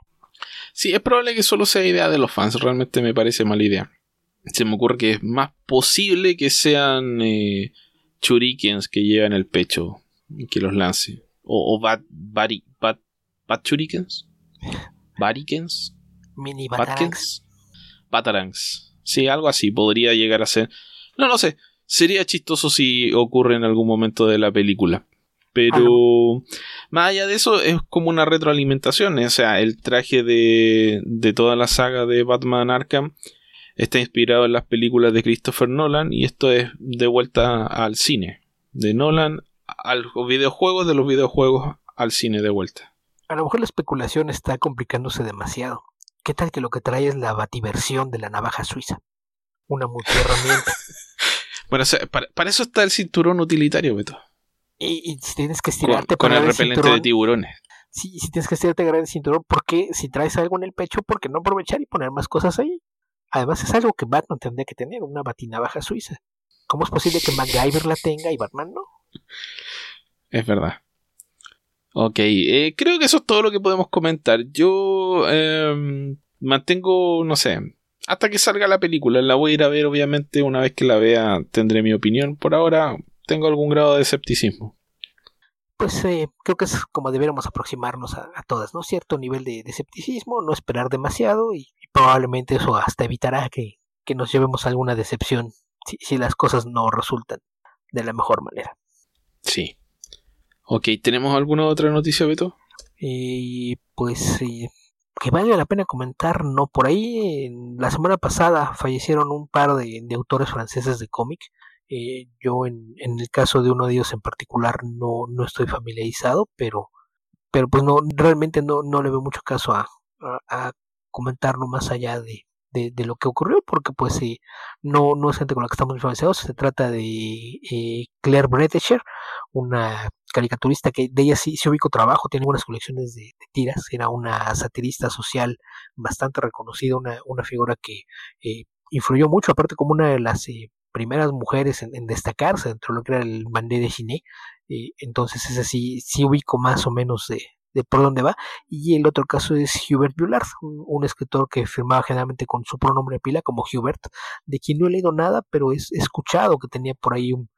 Sí, es probable que solo sea idea de los fans, realmente me parece mala idea. Se me ocurre que es más posible que sean eh, churikens que llevan el pecho y que los lance. O, o bat, bat, bat, churikens. Barikens. Mini batarangs. Batarangs. Sí, algo así podría llegar a ser. No, no sé. Sería chistoso si ocurre en algún momento de la película. Pero más allá de eso, es como una retroalimentación. O sea, el traje de, de toda la saga de Batman Arkham está inspirado en las películas de Christopher Nolan y esto es de vuelta al cine. De Nolan a los videojuegos, de los videojuegos al cine de vuelta. A lo mejor la especulación está complicándose demasiado. ¿Qué tal que lo que trae es la bativersión de la navaja suiza? Una multiherramienta. [laughs] Bueno, para, eso está el cinturón utilitario, Beto. Y, si tienes que estirarte con, el repelente de tiburones. Sí, si tienes que estirarte agarrar el cinturón, ¿por qué? Si traes algo en el pecho, ¿por qué no aprovechar y poner más cosas ahí? Además, es algo que Batman tendría que tener, una baja suiza. ¿Cómo es posible que MacGyver la tenga y Batman no? Es verdad. Ok, eh, creo que eso es todo lo que podemos comentar. Yo em, mantengo, no sé, hasta que salga la película. La voy a ir a ver, obviamente, una vez que la vea tendré mi opinión. Por ahora tengo algún grado de escepticismo. Pues eh, creo que es como debiéramos aproximarnos a, todas, ¿no? Cierto nivel de, escepticismo, no esperar demasiado y, probablemente eso hasta evitará que, nos llevemos alguna decepción si, si las cosas no resultan de la mejor manera. Sí. Ok, ¿tenemos alguna otra noticia, Beto? Y pues que vale la pena comentar, ¿no? Por ahí, la semana pasada fallecieron un par de, autores franceses de cómic. Eh, yo en, en, el caso de uno de ellos en particular no, no estoy familiarizado, pero, pero pues no, realmente no, no le veo mucho caso a, a, a comentarlo más allá de, de, lo que ocurrió, porque pues sí, no, no es gente con la que estamos familiarizados, se trata de eh, Claire Bretisher, una caricaturista que de ella sí, se ubico trabajo, tiene unas colecciones de, tiras, era una satirista social bastante reconocida, una, una figura que eh, influyó mucho, aparte como una de las eh, primeras mujeres en, destacarse dentro de lo que era el bandé de Chiné, entonces ese sí, sí ubico más o menos de, de por dónde va. Y el otro caso es Hubert Bullard, un, escritor que firmaba generalmente con su pronombre de pila como Hubert, de quien no he leído nada, pero he escuchado que tenía por ahí un,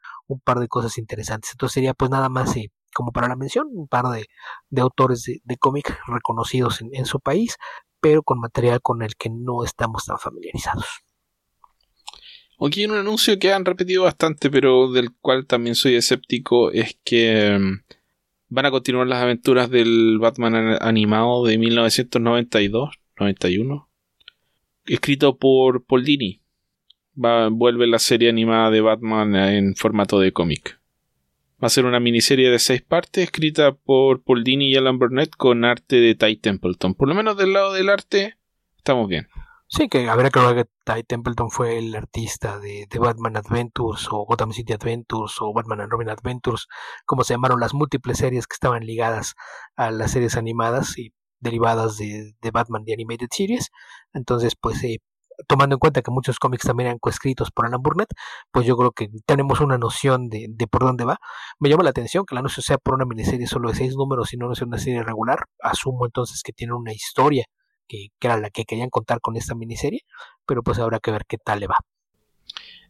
par de cosas interesantes. Entonces sería pues nada más eh, como para la mención, un par de, autores de, cómic reconocidos en, su país, pero con material con el que no estamos tan familiarizados. Aquí un anuncio que han repetido bastante, pero del cual también soy escéptico, es que mm, van a continuar las aventuras del Batman animado de 1992-91, escrito por Paul Dini. Vuelve la serie animada de Batman en formato de cómic. Va a ser una miniserie de seis partes escrita por Paul Dini y Alan Burnett con arte de Ty Templeton. Por lo menos del lado del arte estamos bien. Sí, que habrá que ver que Ty Templeton fue el artista de, Batman Adventures o Gotham City Adventures o Batman and Robin Adventures, como se llamaron las múltiples series que estaban ligadas a las series animadas y derivadas de, Batman The Animated Series. Entonces, pues eh, tomando en cuenta que muchos cómics también eran coescritos por Alan Burnett, pues yo creo que tenemos una noción de, de, por dónde va. Me llama la atención que la anuncio sea por una miniserie solo de seis números y no sea una serie regular. Asumo entonces que tiene una historia que, era la que querían contar con esta miniserie, pero pues habrá que ver qué tal le va.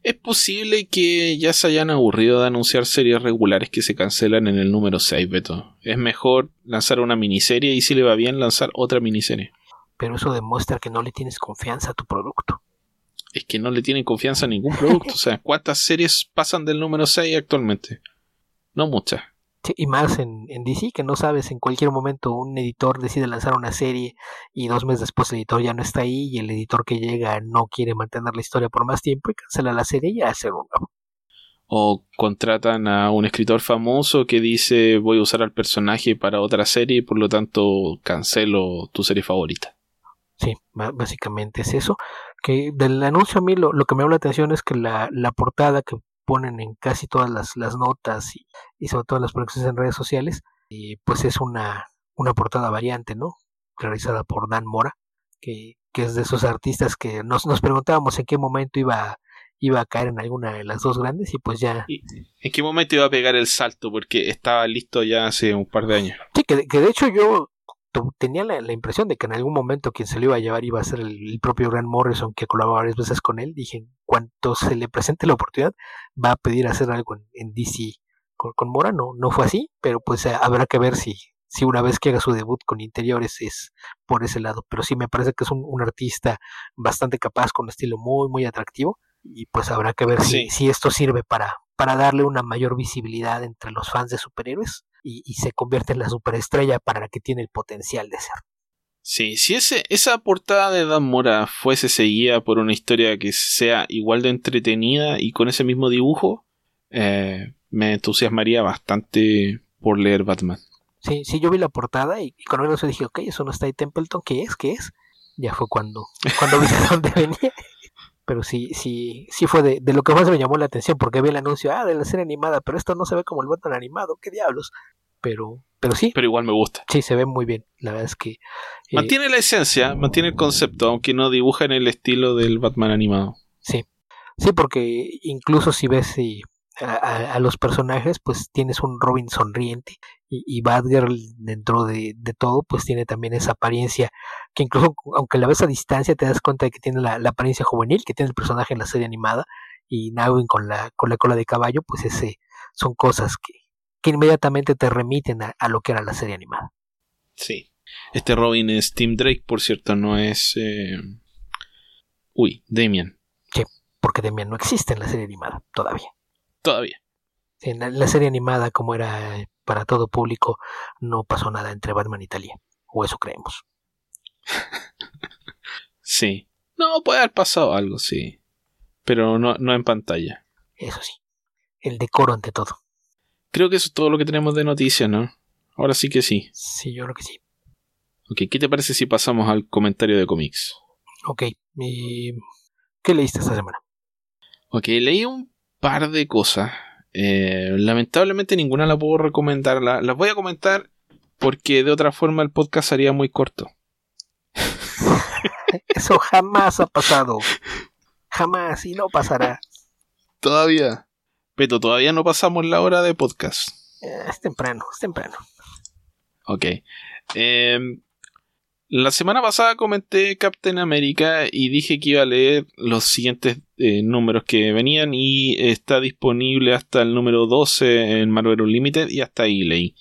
Es posible que ya se hayan aburrido de anunciar series regulares que se cancelan en el número 6, Beto. Es mejor lanzar una miniserie y si le va bien lanzar otra miniserie. Pero eso demuestra que no le tienes confianza a tu producto. Es que no le tienen confianza a ningún producto. [laughs] o sea, ¿cuántas series pasan del número 6 actualmente? No muchas y más en, en, DC, que no sabes, en cualquier momento un editor decide lanzar una serie y dos meses después el editor ya no está ahí y el editor que llega no quiere mantener la historia por más tiempo y cancela la serie y hace un nuevo. O contratan a un escritor famoso que dice voy a usar al personaje para otra serie y por lo tanto cancelo tu serie favorita. Sí, básicamente es eso. Que del anuncio a mí lo, lo que me llama la atención es que la, la portada que ponen en casi todas las, las notas y, sobre todo las proyecciones en redes sociales, y pues es una, una portada variante, ¿no? Realizada por Dan Mora, que, que es de esos artistas que nos, nos preguntábamos en qué momento iba, iba a caer en alguna de las dos grandes y pues ya... ¿En qué momento iba a pegar el salto? Porque estaba listo ya hace un par de años. Sí, que, que de hecho yo tenía la, impresión de que en algún momento quien se lo iba a llevar iba a ser el, propio Grant Morrison, que colaboró varias veces con él. Dije, cuanto se le presente la oportunidad, va a pedir hacer algo en, DC con, con, Mora. No, no fue así, pero pues eh, habrá que ver si, si una vez que haga su debut con interiores es por ese lado. Pero sí me parece que es un, artista bastante capaz, con un estilo muy, muy atractivo. Y pues habrá que ver si, si esto sirve para, para darle una mayor visibilidad entre los fans de superhéroes y, se convierte en la superestrella para la que tiene el potencial de ser. Sí, si ese, esa portada de Dan Mora fuese seguida por una historia que sea igual de entretenida y con ese mismo dibujo, eh, me entusiasmaría bastante por leer Batman. Sí, sí, yo vi la portada y, con eso dije, ok, eso no está ahí Templeton, ¿qué es? ¿Qué es? Ya fue cuando, cuando vi [laughs] de dónde venía pero sí, sí, sí fue de, de, lo que más me llamó la atención, porque vi el anuncio, ah, de la serie animada, pero esto no se ve como el Batman animado, qué diablos. Pero, pero sí. Pero igual me gusta. Sí, se ve muy bien. La verdad es que. Eh, mantiene la esencia, mantiene el concepto, aunque no dibuja en el estilo del Batman animado. Sí. Sí, porque incluso si ves a, a, los personajes, pues tienes un Robin sonriente y, y Batgirl dentro de, de, todo pues tiene también esa apariencia que incluso aunque la ves a distancia te das cuenta de que tiene la, la apariencia juvenil que tiene el personaje en la serie animada y Nightwing con la, con la cola de caballo pues ese son cosas que, que inmediatamente te remiten a, a, lo que era la serie animada. Sí. Este Robin es Tim Drake, por cierto, no es... Eh... Uy, Damian. Sí, porque Damian no existe en la serie animada todavía. Todavía. Sí, en la, la serie animada, como era para todo público, no pasó nada entre Batman y Talia. O eso creemos. sí. No, puede haber pasado algo, sí. Pero no, no en pantalla. Eso sí. El decoro ante todo. Creo que eso es todo lo que tenemos de noticias, ¿no? Ahora sí que sí. Sí, yo creo que sí. Ok, ¿qué te parece si pasamos al comentario de cómics? Ok, ¿y qué leíste esta semana? Ok, leí un par de cosas. Eh, lamentablemente ninguna la puedo recomendar. La, las voy a comentar porque de otra forma el podcast sería muy corto. [laughs] Eso jamás ha pasado. Jamás y no pasará. Todavía. Pero todavía no pasamos la hora de podcast. Eh, es temprano, es temprano. Ok. Eh, la semana pasada comenté Captain America y dije que iba a leer los siguientes eh, números que venían y está disponible hasta el número 12 en Marvel Unlimited y hasta ahí leí.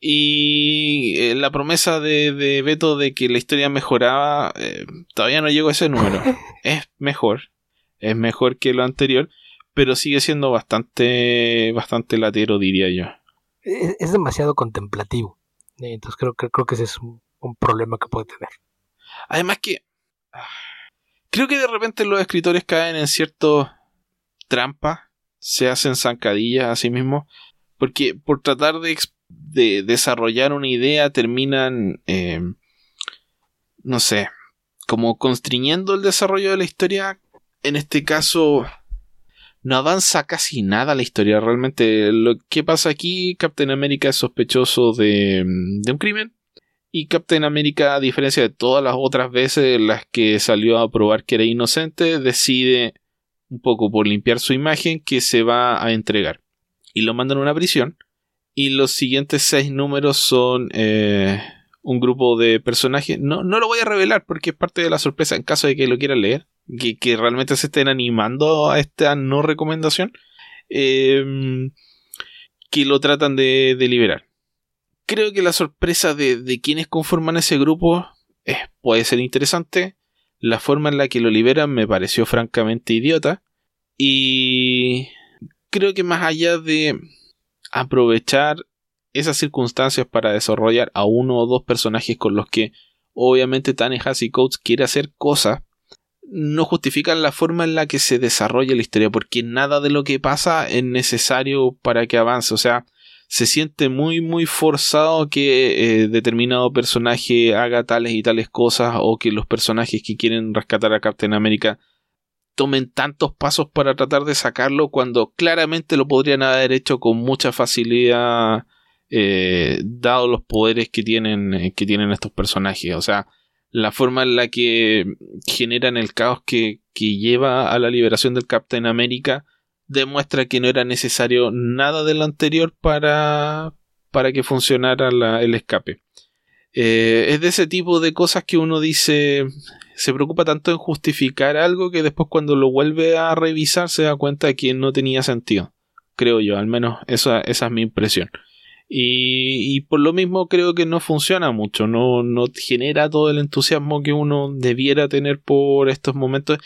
Y eh, la promesa de, de, Beto de que la historia mejoraba, eh, todavía no llegó a ese número. [laughs] es mejor, es mejor que lo anterior, pero sigue siendo bastante, bastante latero, diría yo. Es, es demasiado contemplativo. Entonces creo, creo, creo que ese es un, un problema que puede tener. Además que creo que de repente los escritores caen en cierto trampa, se hacen zancadillas a sí mismos, porque por tratar de, de desarrollar una idea terminan, eh, no sé, como constriñendo el desarrollo de la historia. En este caso, no avanza casi nada la historia. Realmente, lo que pasa aquí, Captain America es sospechoso de, de un crimen y Captain America, a diferencia de todas las otras veces en las que salió a probar que era inocente, decide, un poco por limpiar su imagen, que se va a entregar. Y lo mandan a una prisión. Y los siguientes seis números son eh, un grupo de personajes. No, no lo voy a revelar porque es parte de la sorpresa en caso de que lo quieran leer. Que, realmente se estén animando a esta no recomendación. Eh, que lo tratan de, de liberar creo que la sorpresa de, de quienes conforman ese grupo es, puede ser interesante. La forma en la que lo liberan me pareció francamente idiota. Y creo que más allá de aprovechar esas circunstancias para desarrollar a uno o dos personajes con los que obviamente y Coates quiere hacer cosas, no justifican la forma en la que se desarrolla la historia, porque nada de lo que pasa es necesario para que avance. O sea, se siente muy muy forzado que eh, determinado personaje haga tales y tales cosas o que los personajes que quieren rescatar a Captain America tomen tantos pasos para tratar de sacarlo cuando claramente lo podrían haber hecho con mucha facilidad eh, dado los poderes que tienen eh, que tienen estos personajes. O sea la forma en la que generan el caos que, que lleva a la liberación del Captain America demuestra que no era necesario nada de lo anterior para, para que funcionara el escape. Eh, es de ese tipo de cosas que uno dice, se preocupa tanto en justificar algo que después cuando lo vuelve a revisar se da cuenta de que no tenía sentido. Creo yo, al menos esa, esa es mi impresión. Y, y, por lo mismo creo que no funciona mucho, no, no genera todo el entusiasmo que uno debiera tener por estos momentos.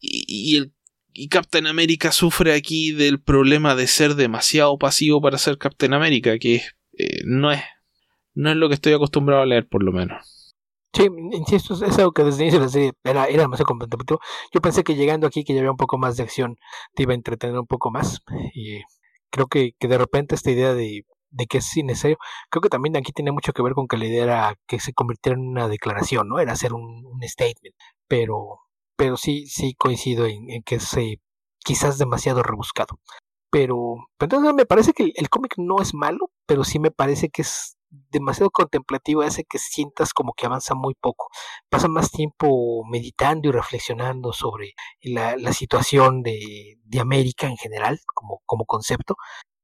Y, y el y Captain America sufre aquí del problema de ser demasiado pasivo para ser Captain America, que eh, no es no es lo que estoy acostumbrado a leer por lo menos. Sí, insisto, es algo que desde el inicio de la serie era, era demasiado contemplativo. Yo pensé que llegando aquí que ya había un poco más de acción te iba a entretener un poco más. Y creo que, que de repente esta idea de, de que es innecesario, creo que también aquí tiene mucho que ver con que la idea era que se convirtiera en una declaración, ¿no? Era hacer un, un statement. Pero pero sí, sí coincido en, que es quizás demasiado rebuscado. Pero, pero entonces me parece que el, el cómic no es malo, pero sí me parece que es demasiado contemplativo, hace que sientas como que avanza muy poco. Pasa más tiempo meditando y reflexionando sobre la, la situación de, de, América en general, como, como concepto,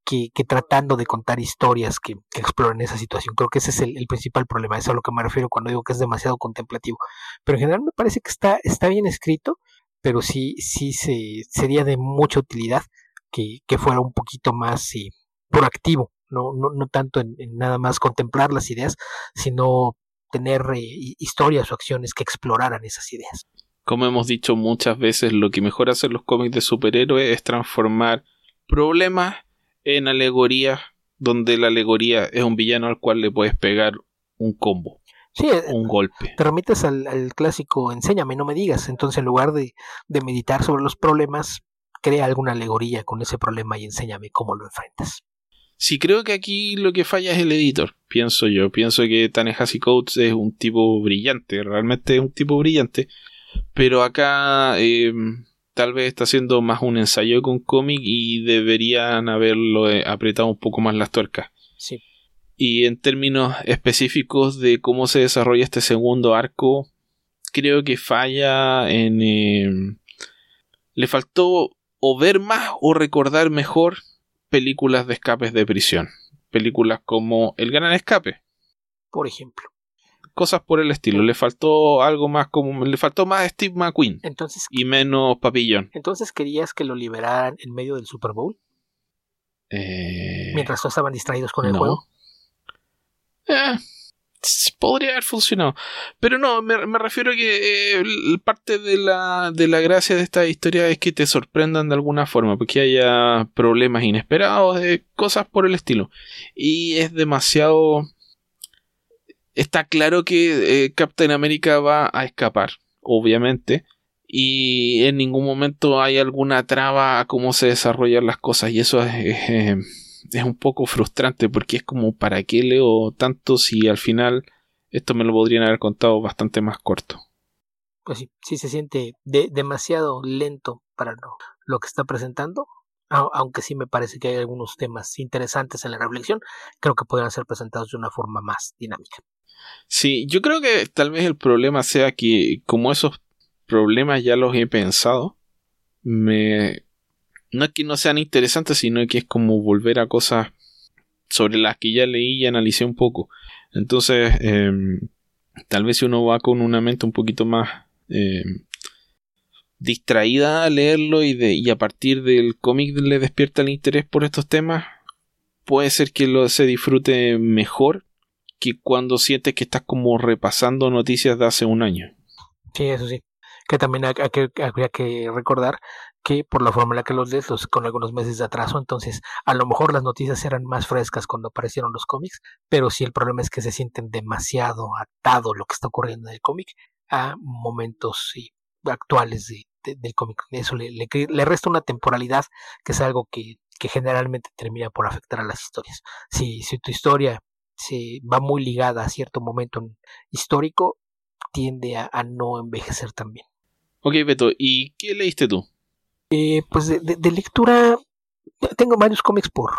que, tratando de contar historias que, exploran esa situación. Creo que ese es el, principal problema, es a lo que me refiero cuando digo que es demasiado contemplativo. Pero en general me parece que está, está bien escrito, pero sí, sí se, sería de mucha utilidad que, fuera un poquito más proactivo, no, no, no tanto en, nada más contemplar las ideas, sino tener eh, historias o acciones que exploraran esas ideas. Como hemos dicho muchas veces, lo que mejor hacen los cómics de superhéroes es transformar problemas en alegorías, donde la alegoría es un villano al cual le puedes pegar un combo. Sí, eh, un golpe. Te remites al, clásico enséñame, no me digas. Entonces, en lugar de, de meditar sobre los problemas, crea alguna alegoría con ese problema y enséñame cómo lo enfrentas. Sí, creo que aquí lo que falla es el editor, pienso yo. Pienso que Tanehasi Coates es un tipo brillante, realmente es un tipo brillante. Pero acá eh, tal vez está haciendo más un ensayo con cómic y deberían haberlo eh, apretado un poco más las tuercas. Sí. Y en términos específicos de cómo se desarrolla este segundo arco, creo que falla en... Eh, le faltó o ver más o recordar mejor películas de escapes de prisión. Películas como El Gran Escape. Por ejemplo cosas por el estilo. Le faltó algo más como. Le faltó más Steve McQueen. Entonces, y menos Papillón. Entonces querías que lo liberaran en medio del Super Bowl. Eh, Mientras todos estaban distraídos con el juego. Eh, podría haber funcionado. Pero no, me, refiero a que eh, parte de la, de la gracia de esta historia es que te sorprendan de alguna forma, porque haya problemas inesperados, cosas por el estilo. Y es demasiado está claro que eh, Captain America va a escapar, obviamente, y en ningún momento hay alguna traba a cómo se desarrollan las cosas, y eso es, un poco frustrante porque es como, ¿para qué leo tanto si al final esto me lo podrían haber contado bastante más corto? Pues sí, sí se siente demasiado lento para lo, lo que está presentando, aunque sí me parece que hay algunos temas interesantes en la reflexión, creo que podrían ser presentados de una forma más dinámica. Sí, yo creo que tal vez el problema sea que como esos problemas ya los he pensado, me... no es que no sean interesantes, sino que es como volver a cosas sobre las que ya leí y analicé un poco. Entonces, em, tal vez si uno va con una mente un poquito más em, distraída a leerlo y, de, y a partir del cómic le despierta el interés por estos temas, puede ser que lo, se disfrute mejor que cuando sientes que estás como repasando noticias de hace un año. Sí, eso sí. Que también habría que recordar que por la forma en la que los lees, los, con algunos meses de atraso, entonces a lo mejor las noticias eran más frescas cuando aparecieron los cómics, pero sí el problema es que se sienten demasiado atado lo que está ocurriendo en el cómic a momentos actuales del cómic. Eso le, le, resta una temporalidad que es algo que, que generalmente termina por afectar a las historias. Si, si tu historia se va muy ligada a cierto momento histórico, tiende a, no envejecer tan bien. Ok, Beto, ¿y qué leíste tú? Eh, pues de, lectura, tengo varios cómics por,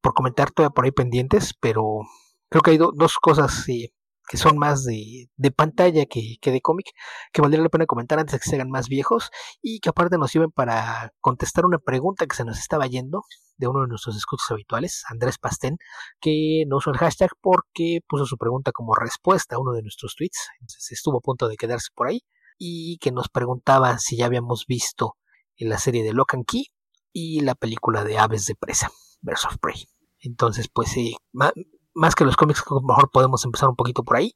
por comentar todavía por ahí pendientes, pero creo que hay dos cosas eh, que son más de, de pantalla que, que de cómic, que valdría la pena comentar antes de que se hagan más viejos y que aparte nos sirven para contestar una pregunta que se nos estaba yendo de uno de nuestros escuchos habituales, Andrés Pastén, que no usó el hashtag porque puso su pregunta como respuesta a uno de nuestros tweets, entonces estuvo a punto de quedarse por ahí, y que nos preguntaba si ya habíamos visto la serie de Lock and Key y la película de Aves de Presa, Birds of Prey. Entonces, pues sí, más que los cómics, a lo mejor podemos empezar un poquito por ahí.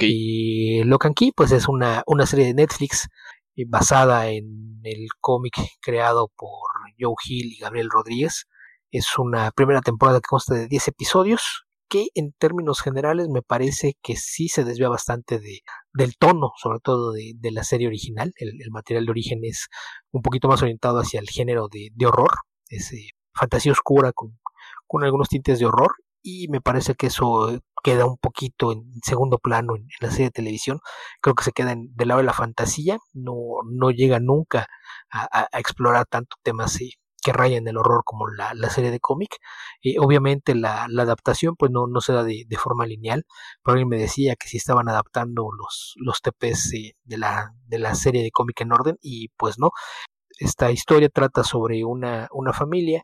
Y Lock and Key, pues es una, una serie de Netflix eh, basada en el cómic creado por Joe Hill y Gabriel Rodríguez, es una primera temporada que consta de 10 episodios que en términos generales me parece que sí se desvía bastante de, del tono, sobre todo de, la serie original. El, material de origen es un poquito más orientado hacia el género de, horror, es eh, fantasía oscura con, con, algunos tintes de horror y me parece que eso queda un poquito en segundo plano en, la serie de televisión. Creo que se queda en, del lado de la fantasía, no, no llega nunca a, explorar tanto temas eh, que rayan el horror como la, serie de cómic. y obviamente la, adaptación pues no, no se da de, forma lineal, pero alguien me decía que si estaban adaptando los, los TPs de, la, de la serie de cómic en orden y pues no. Esta historia trata sobre una, una familia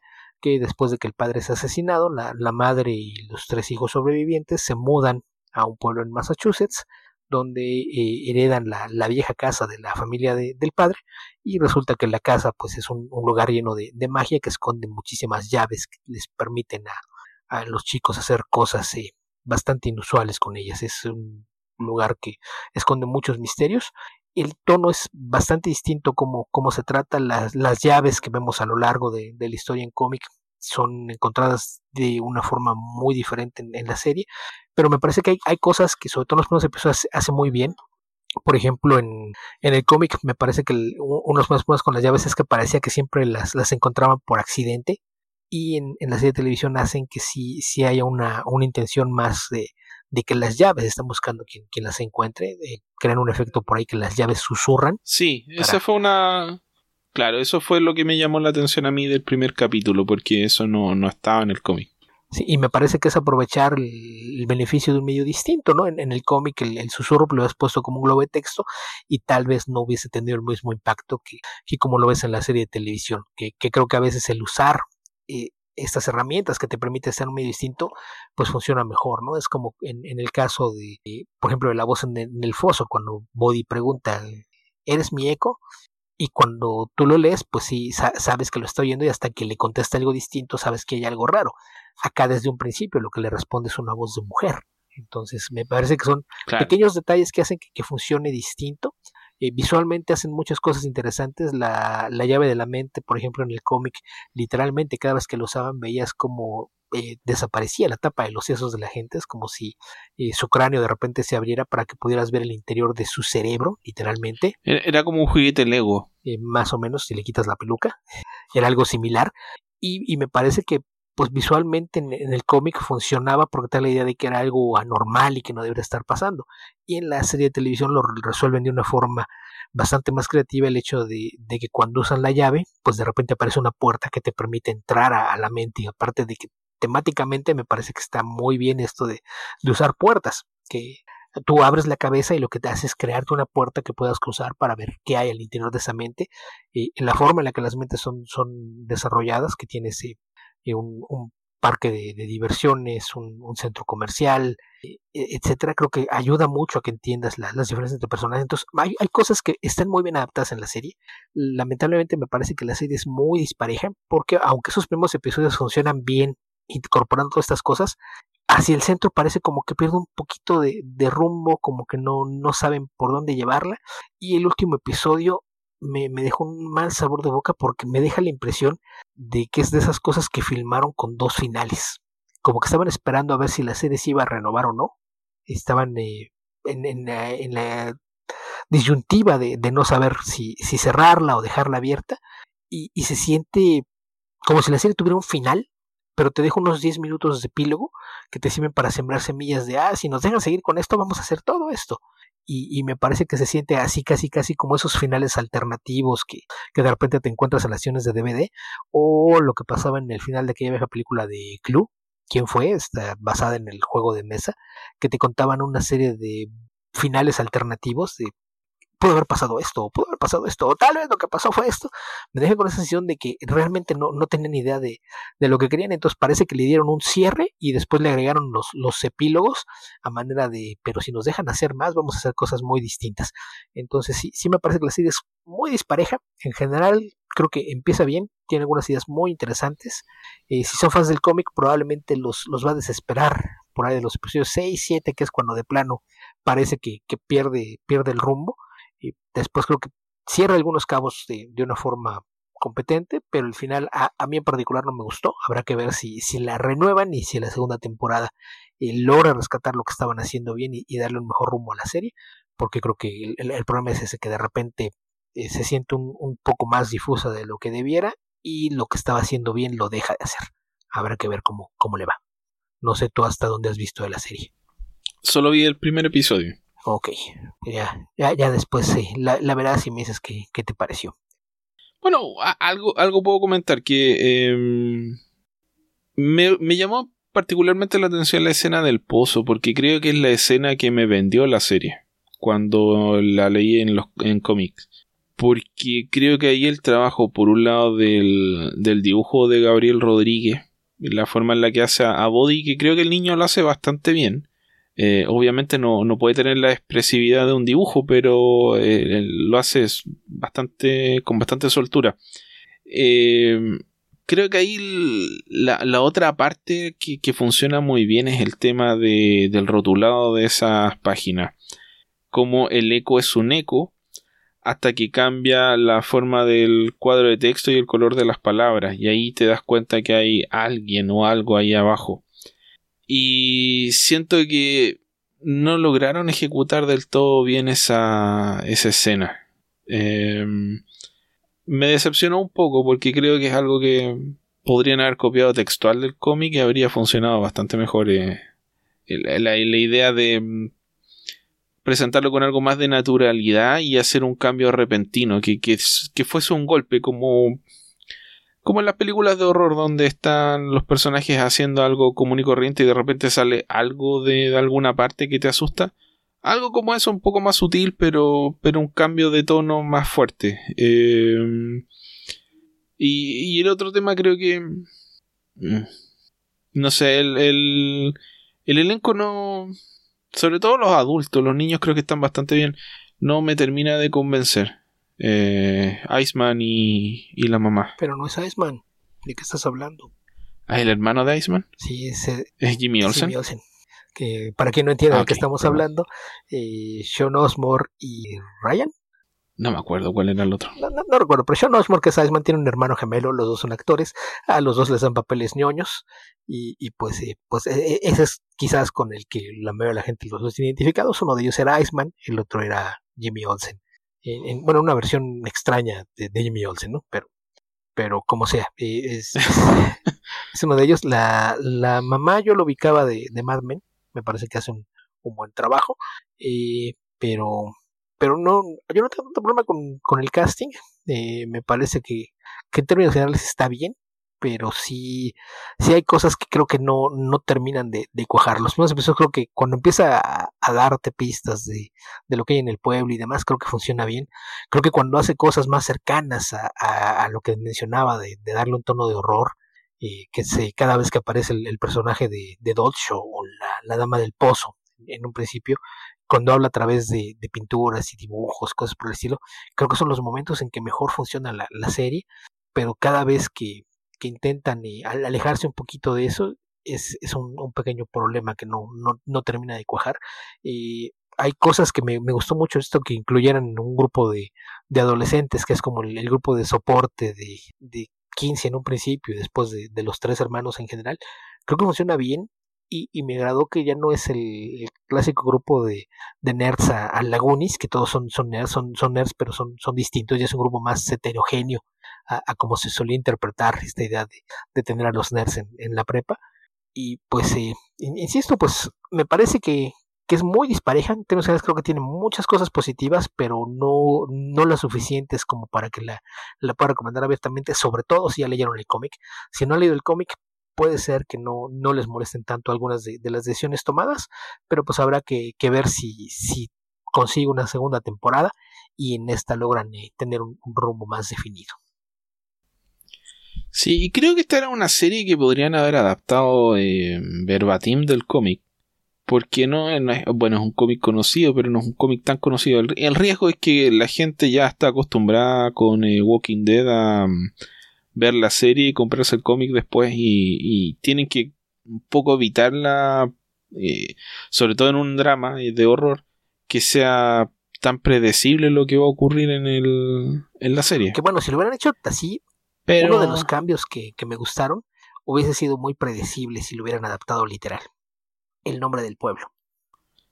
después de que el padre es asesinado, la, la madre y los tres hijos sobrevivientes se mudan a un pueblo en Massachusetts donde eh, heredan la, vieja casa de la familia de, del padre y resulta que la casa pues es un, lugar lleno de, magia que esconde muchísimas llaves que les permiten a, a los chicos hacer cosas eh, bastante inusuales con ellas. Es un lugar que esconde muchos misterios. El tono es bastante distinto como, se trata las, las llaves que vemos a lo largo de, de la historia en cómic son encontradas de una forma muy diferente en, en, la serie, pero me parece que hay, hay cosas que sobre todo en los primeros episodios hace, hace muy bien. Por ejemplo, en, en el cómic me parece que el, uno de los más buenos con las llaves es que parecía que siempre las, las encontraban por accidente y en, en, la serie de televisión hacen que sí, sí haya una, una intención más de, de que las llaves están buscando quien, quien las encuentre, crean un efecto por ahí que las llaves susurran. Sí, para... esa fue una, Claro, eso fue lo que me llamó la atención a mí del primer capítulo, porque eso no, no estaba en el cómic. Sí, y me parece que es aprovechar el, el beneficio de un medio distinto, ¿no? En, en el cómic el, el, susurro lo has puesto como un globo de texto y tal vez no hubiese tenido el mismo impacto que, que como lo ves en la serie de televisión, que, que creo que a veces el usar eh, estas herramientas que te permite ser un medio distinto, pues funciona mejor, ¿no? Es como en, en el caso de, eh, por ejemplo, de la voz en, en el foso, cuando Body pregunta, ¿eres mi eco? y cuando tú lo lees, pues sí sabes que lo está oyendo y hasta que le contesta algo distinto sabes que hay algo raro. Acá desde un principio lo que le responde es una voz de mujer. Entonces me parece que son claro. pequeños detalles que hacen que, que funcione distinto. Eh, visualmente hacen muchas cosas interesantes. La, la llave de la mente, por ejemplo, en el cómic, literalmente cada vez que lo usaban veías como eh, desaparecía la tapa de los sesos de la gente, es como si eh, su cráneo de repente se abriera para que pudieras ver el interior de su cerebro, literalmente. Era como un juguete Lego. Más o menos, si le quitas la peluca, [laughs] era algo similar. Y, y me parece que pues visualmente en, en el cómic funcionaba porque da la idea de que era algo anormal y que no debería estar pasando. Y en la serie de televisión lo resuelven de una forma bastante más creativa el hecho de, de, que cuando usan la llave, pues de repente aparece una puerta que te permite entrar a, la mente y aparte de que temáticamente me parece que está muy bien esto de, de usar puertas, que tú abres la cabeza y lo que te hace es crearte una puerta que puedas cruzar para ver qué hay al interior de esa mente. y la forma en la que las mentes son, son desarrolladas, que tienes eh, un, parque de, diversiones, un, centro comercial, eh, etcétera, creo que ayuda mucho a que entiendas la, las diferencias entre personajes. Entonces, hay, hay, cosas que están muy bien adaptadas en la serie. Lamentablemente me parece que la serie es muy dispareja, porque aunque esos primeros episodios funcionan bien incorporando todas estas cosas, hacia el centro parece como que pierde un poquito de, de rumbo, como que no, no saben por dónde llevarla. Y el último episodio me, me, dejó un mal sabor de boca porque me deja la impresión de que es de esas cosas que filmaron con dos finales. Como que estaban esperando a ver si la serie se iba a renovar o no. Estaban eh, en, en, en, la disyuntiva de, no saber si, si, cerrarla o dejarla abierta. Y, y se siente como si la serie tuviera un final pero te dejo unos 10 minutos de epílogo que te sirven para sembrar semillas de, ah, si nos dejan seguir con esto, vamos a hacer todo esto. Y, y, me parece que se siente así, casi, casi como esos finales alternativos que, que de repente te encuentras en las acciones de DVD, o lo que pasaba en el final de aquella vieja película de Clue, ¿quién fue? Está basada en el juego de mesa, que te contaban una serie de finales alternativos de pudo haber pasado esto, o pudo haber pasado esto, o tal vez lo que pasó fue esto. Me dejé con esa sensación de que realmente no, no tenían idea de, de, lo que querían, entonces parece que le dieron un cierre y después le agregaron los, los epílogos a manera de, pero si nos dejan hacer más, vamos a hacer cosas muy distintas. Entonces sí, sí me parece que la serie es muy dispareja, en general creo que empieza bien, tiene algunas ideas muy interesantes. Eh, si son fans del cómic, probablemente los, los va a desesperar por ahí de los episodios 6, 7, que es cuando de plano parece que, que pierde, pierde el rumbo después creo que cierra algunos cabos de, de una forma competente, pero el final a, a, mí en particular no me gustó. Habrá que ver si, si la renuevan y si la segunda temporada eh, logra rescatar lo que estaban haciendo bien y, darle un mejor rumbo a la serie, porque creo que el, el problema es ese que de repente eh, se siente un, un, poco más difusa de lo que debiera y lo que estaba haciendo bien lo deja de hacer. Habrá que ver cómo, cómo le va. No sé tú hasta dónde has visto de la serie. Solo vi el primer episodio. Ok, ya, ya, ya después sí, la, la verdad si me dices qué, qué te pareció. Bueno, a, algo, algo puedo comentar que eh, me, me llamó particularmente la atención la escena del pozo, porque creo que es la escena que me vendió la serie cuando la leí en los en cómics. porque creo que ahí el trabajo, por un lado, del, del dibujo de Gabriel Rodríguez, la forma en la que hace a, Body, que creo que el niño lo hace bastante bien. Eh, obviamente no, no, puede tener la expresividad de un dibujo, pero eh, lo hace bastante, con bastante soltura. Eh, creo que ahí la, la otra parte que, que, funciona muy bien es el tema de, del rotulado de esas páginas. Como el eco es un eco, hasta que cambia la forma del cuadro de texto y el color de las palabras y ahí te das cuenta que hay alguien o algo ahí abajo y siento que no lograron ejecutar del todo bien esa, esa escena. Em, me decepcionó un poco porque creo que es algo que podrían haber copiado textual del cómic y habría funcionado bastante mejor eh, la idea de presentarlo con algo más de naturalidad y hacer un cambio repentino, que, que fuese un golpe como como en las películas de horror donde están los personajes haciendo algo común y corriente y de repente sale algo de, alguna parte que te asusta. Algo como eso, un poco más sutil, pero, pero un cambio de tono más fuerte. Eh, y, y, el otro tema creo que... Mm, no sé, el, el, el elenco no sobre todo los adultos, los niños creo que están bastante bien. No me termina de convencer. Eh, Iceman y, y, la mamá. Pero no es Iceman. ¿De qué estás hablando? ¿Ah, el hermano de Iceman? Sí, es, ¿Es Jimmy Olsen. Jimmy Olsen. Que para quien no entienda de qué estamos hablando, eh, Sean Osmore y Ryan no me acuerdo cuál era el otro. No, recuerdo, pero Sean Osmore que Iceman tiene un hermano gemelo, los dos son actores, a los dos les dan papeles ñoños, y, y pues, eh, pues e, e, ese es quizás con el que la mayoría de la gente los dos identificados. Uno de ellos era Iceman, el otro era Jimmy Olsen. En, bueno, una versión extraña de, Jimmy Olsen, ¿no? Pero, pero como sea, eh, [laughs] es, es, uno de ellos. La, la mamá yo lo ubicaba de, de Mad Men, me parece que hace un, un buen trabajo, eh, pero pero no, yo no tengo tanto problema con, con el casting. Eh, me parece que, que, en términos generales está bien, pero sí, sí hay cosas que creo que no, no terminan de, de cuajar. Los primeros episodios creo que cuando empieza a, darte pistas de, de, lo que hay en el pueblo y demás, creo que funciona bien. Creo que cuando hace cosas más cercanas a, a, lo que mencionaba de, de, darle un tono de horror, eh, que se, cada vez que aparece el, personaje de, de Dolce o la, la dama del pozo en un principio, cuando habla a través de, pinturas y dibujos, cosas por el estilo, creo que son los momentos en que mejor funciona la, serie, pero cada vez que, que intentan eh, alejarse un poquito de eso, es, es un, pequeño problema que no, no, no termina de cuajar. Eh, hay cosas que me, me, gustó mucho esto que incluyeran un grupo de, de adolescentes, que es como el, grupo de soporte de, de 15 en un principio y después de, de, los tres hermanos en general. Creo que funciona bien y, me agradó que ya no es el, clásico grupo de, nerds a, Lagunis, que todos son, son nerds, son, son nerds, pero son, son distintos, ya es un grupo más heterogéneo a, a como se solía interpretar esta idea de, de tener a los nerds en, en la prepa. Y pues, eh, insisto, pues me parece que, que es muy dispareja. En términos creo que tiene muchas cosas positivas, pero no, no las suficientes como para que la, la pueda recomendar abiertamente, sobre todo si ya leyeron el cómic. Si no han leído el cómic, puede ser que no, no les molesten tanto algunas de, las decisiones tomadas, pero pues habrá que, ver si, si consigue una segunda temporada y en esta logran eh, tener un, rumbo más definido. Sí, y creo que esta era una serie que podrían haber adaptado eh, verbatim del cómic. Porque no, es, bueno, es un cómic conocido, pero no es un cómic tan conocido. El, riesgo es que la gente ya está acostumbrada con eh, Walking Dead a, ver la serie y comprarse el cómic después y, tienen que un poco evitarla, eh, sobre todo en un drama eh, de horror, que sea tan predecible lo que va a ocurrir en, el, en la serie. Que bueno, si lo hubieran hecho así, Pero... uno de los cambios que, que me gustaron hubiese sido muy predecible si lo hubieran adaptado literal. El nombre del pueblo.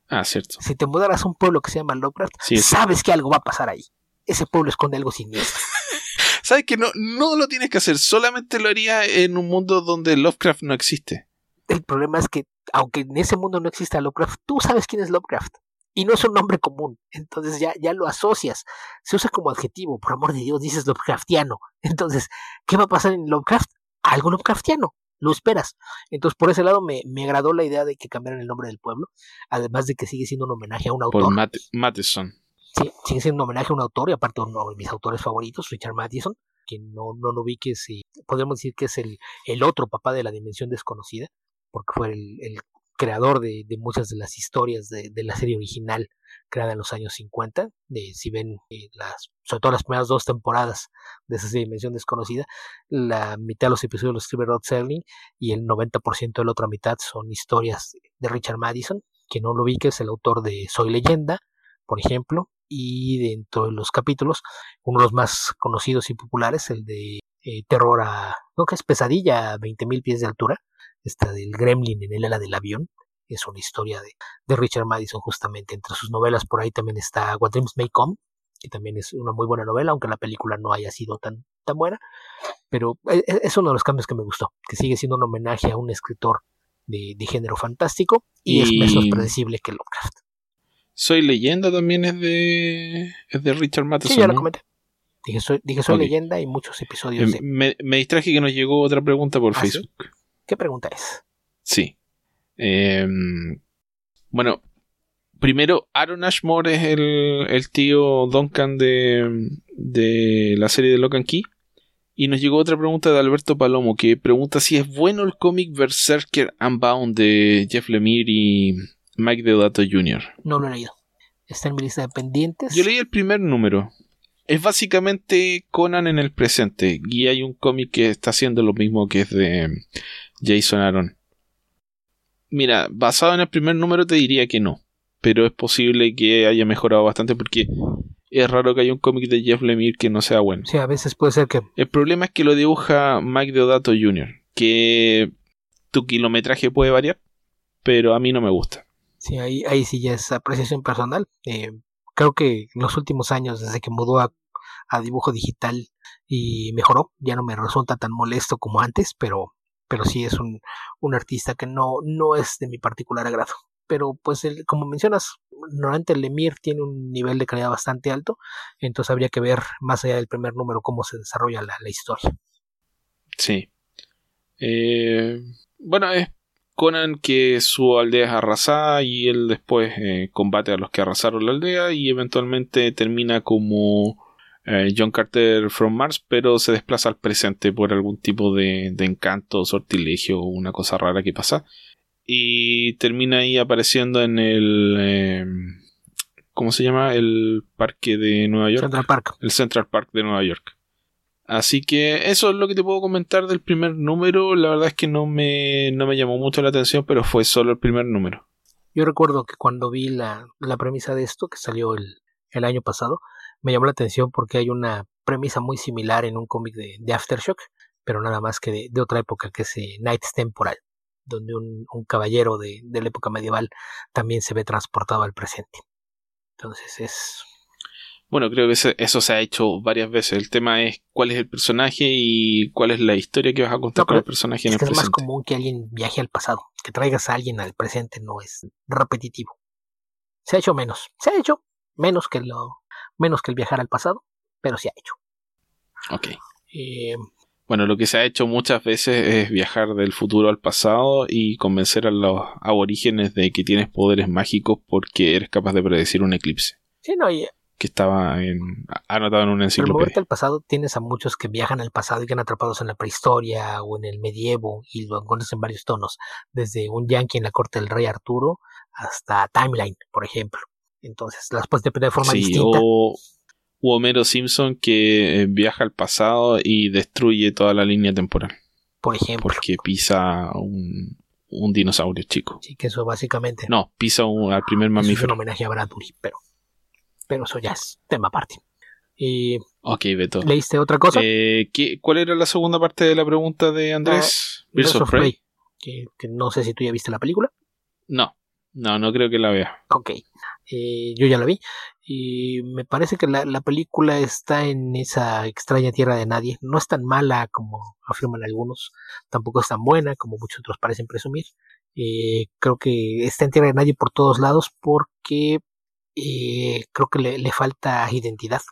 Ah, cierto. Si te mudaras a un pueblo que se llama Lovecraft, sabes que algo va a pasar ahí. Ese pueblo esconde algo siniestro. [laughs] sabes que no, no lo tienes que hacer, solamente lo haría en un mundo donde Lovecraft no existe. El problema es que, aunque en ese mundo no exista Lovecraft, tú sabes quién es Lovecraft. Y no es un nombre común. Entonces ya, ya lo asocias. Se usa como adjetivo. Por amor de Dios, dices Lovecraftiano. [laughs] Entonces, ¿qué va a pasar en Lovecraft? Algo Lovecraftiano lo esperas. Entonces, por ese lado me, me, agradó la idea de que cambiaran el nombre del pueblo, además de que sigue siendo un homenaje a un autor. Por Matt Matheson. sí, sigue siendo un homenaje a un autor y aparte uno de mis autores favoritos, Richard Matheson, que no, no lo vi que si podemos decir que es el, el otro papá de la dimensión desconocida, porque fue el, el creador de, muchas de las historias de, la serie original creada en los años 50. De, si ven eh, las, sobre todo las primeras dos temporadas de esa dimensión desconocida, la mitad de los episodios los escribe Rod Serling y el 90% de la otra mitad son historias de Richard Madison, que no lo vi que es el autor de Soy Leyenda, por ejemplo, y dentro de los capítulos, uno de los más conocidos y populares, el de eh, Terror a, creo que es Pesadilla a 20.000 pies de altura, esta del Gremlin en el ala del avión, es una historia de, de, Richard Madison justamente. Entre sus novelas por ahí también está What Dreams May Come, que también es una muy buena novela, aunque la película no haya sido tan, tan buena. Pero e, e, es uno de los cambios que me gustó, que sigue siendo un homenaje a un escritor de, de género fantástico y, y, es menos predecible que Lovecraft. Soy leyenda también es de, es de Richard Matheson. Sí, ya lo comenté. Dije soy, dije soy okay. leyenda y muchos episodios. Eh, de... me, me, distraje que nos llegó otra pregunta por ¿Ah, Facebook. ¿sí? ¿Qué pregunta es? Sí. Eh, bueno, primero, Aaron Ashmore es el, el tío Duncan de, de, la serie de Lock and Key. Y nos llegó otra pregunta de Alberto Palomo que pregunta si es bueno el cómic Berserker Unbound de Jeff Lemire y Mike Deodato Jr. No lo he leído. Está en mi lista de pendientes. Yo leí el primer número. Es básicamente Conan en el presente. Y hay un cómic que está haciendo lo mismo que es de Jason Aaron. Mira, basado en el primer número te diría que no. Pero es posible que haya mejorado bastante porque es raro que haya un cómic de Jeff Lemire que no sea bueno. Sí, a veces puede ser que. El problema es que lo dibuja Mike Deodato Jr., que tu kilometraje puede variar, pero a mí no me gusta. Sí, ahí, ahí sí ya es apreciación personal. Eh, creo que en los últimos años, desde que mudó a, a, dibujo digital y mejoró, ya no me resulta tan molesto como antes, pero, pero sí es un, un artista que no, no es de mi particular agrado. Pero pues como mencionas, normalmente el Lemire tiene un nivel de calidad bastante alto, entonces habría que ver más allá del primer número cómo se desarrolla la, la historia. Sí. Eh, bueno, es Conan que su aldea es arrasada y él después eh, combate a los que arrasaron la aldea y eventualmente termina como eh, John Carter from Mars, pero se desplaza al presente por algún tipo de, de encanto, sortilegio o una cosa rara que pasa. Y termina ahí apareciendo en el... Eh, ¿Cómo se llama? El parque de Nueva York. Central Park. El Central Park de Nueva York. Así que eso es lo que te puedo comentar del primer número. La verdad es que no me, no me llamó mucho la atención, pero fue solo el primer número. Yo recuerdo que cuando vi la, la premisa de esto, que salió el, el, año pasado, me llamó la atención porque hay una premisa muy similar en un cómic de, de, Aftershock, pero nada más que de, de otra época, que es eh, Knights Temporal, donde un, un caballero de, de la época medieval también se ve transportado al presente. Entonces es bueno, creo que eso se ha hecho varias veces. El tema es cuál es el personaje y cuál es la historia que vas a contar no, con el personaje en es el que presente. Es más común que alguien viaje al pasado. Que traigas a alguien al presente no es repetitivo. Se ha hecho menos. Se ha hecho menos que lo menos que el viajar al pasado, pero se ha hecho. Ok. Eh, bueno, lo que se ha hecho muchas veces es viajar del futuro al pasado y convencer a los aborígenes de que tienes poderes mágicos porque eres capaz de predecir un eclipse. Sí, no, y que estaba en, anotado en una enciclopedia. Pero al pasado tienes a muchos que viajan al pasado y quedan atrapados en la prehistoria o en el medievo y lo encuentras en varios tonos, desde un yankee en la corte del rey Arturo hasta Timeline, por ejemplo. Entonces las puedes depender de forma sí, distinta. O, o Homero Simpson que viaja al pasado y destruye toda la línea temporal. Por ejemplo. Porque pisa un, un dinosaurio chico. Sí, que eso básicamente. No, pisa un, al primer mamífero. Es un homenaje a Bradbury, pero pero eso ya es tema aparte. Y ok, Beto. ¿Leíste otra cosa? Eh, ¿qué, ¿Cuál era la segunda parte de la pregunta de Andrés? Uh, Birds of Prey. Que, que, no sé si tú ya viste la película. No, no, no creo que la vea. Ok, eh, yo ya la vi. Y me parece que la, la, película está en esa extraña tierra de nadie. No es tan mala como afirman algunos. Tampoco es tan buena como muchos otros parecen presumir. Eh, creo que está en tierra de nadie por todos lados porque eh, creo que le, le falta identidad.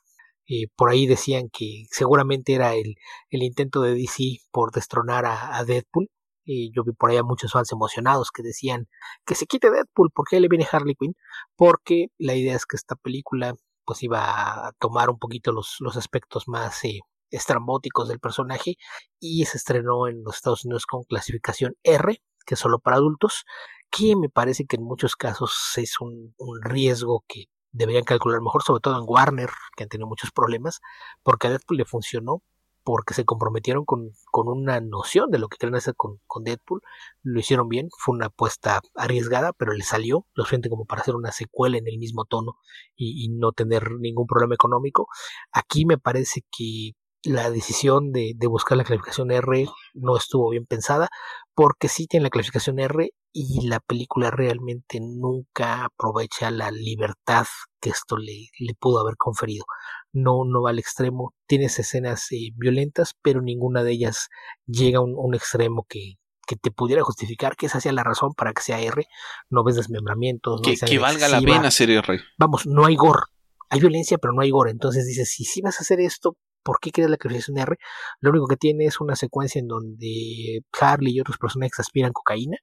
Eh, por ahí decían que seguramente era el, el intento de DC por destronar a, a Deadpool. Eh, yo vi por ahí a muchos fans emocionados que decían que se quite Deadpool, porque le viene Harley Quinn? Porque la idea es que esta película pues iba a tomar un poquito los, los aspectos más eh, estrambóticos del personaje y se estrenó en los Estados Unidos con clasificación R, que es solo para adultos, que me parece que en muchos casos es un, un riesgo que deberían calcular mejor, sobre todo en Warner, que han tenido muchos problemas, porque a Deadpool le funcionó, porque se comprometieron con, con una noción de lo que quieren hacer con, con, Deadpool, lo hicieron bien, fue una apuesta arriesgada, pero le salió lo suficiente como para hacer una secuela en el mismo tono y, no tener ningún problema económico. Aquí me parece que la decisión de, de, buscar la clasificación R no estuvo bien pensada, porque sí tiene la clasificación R y la película realmente nunca aprovecha la libertad que esto le, le pudo haber conferido. No, no va al extremo, tienes escenas eh, violentas, pero ninguna de ellas llega a un, un extremo que, que te pudiera justificar que esa sea la razón para que sea R. No ves desmembramientos. No que, que valga la pena ser R. Vamos, no hay gore. Hay violencia, pero no hay gore. Entonces dices, si sí vas a hacer esto, ¿por qué quieres la clasificación R? Lo único que tiene es una secuencia en donde Harley y otros personajes aspiran cocaína,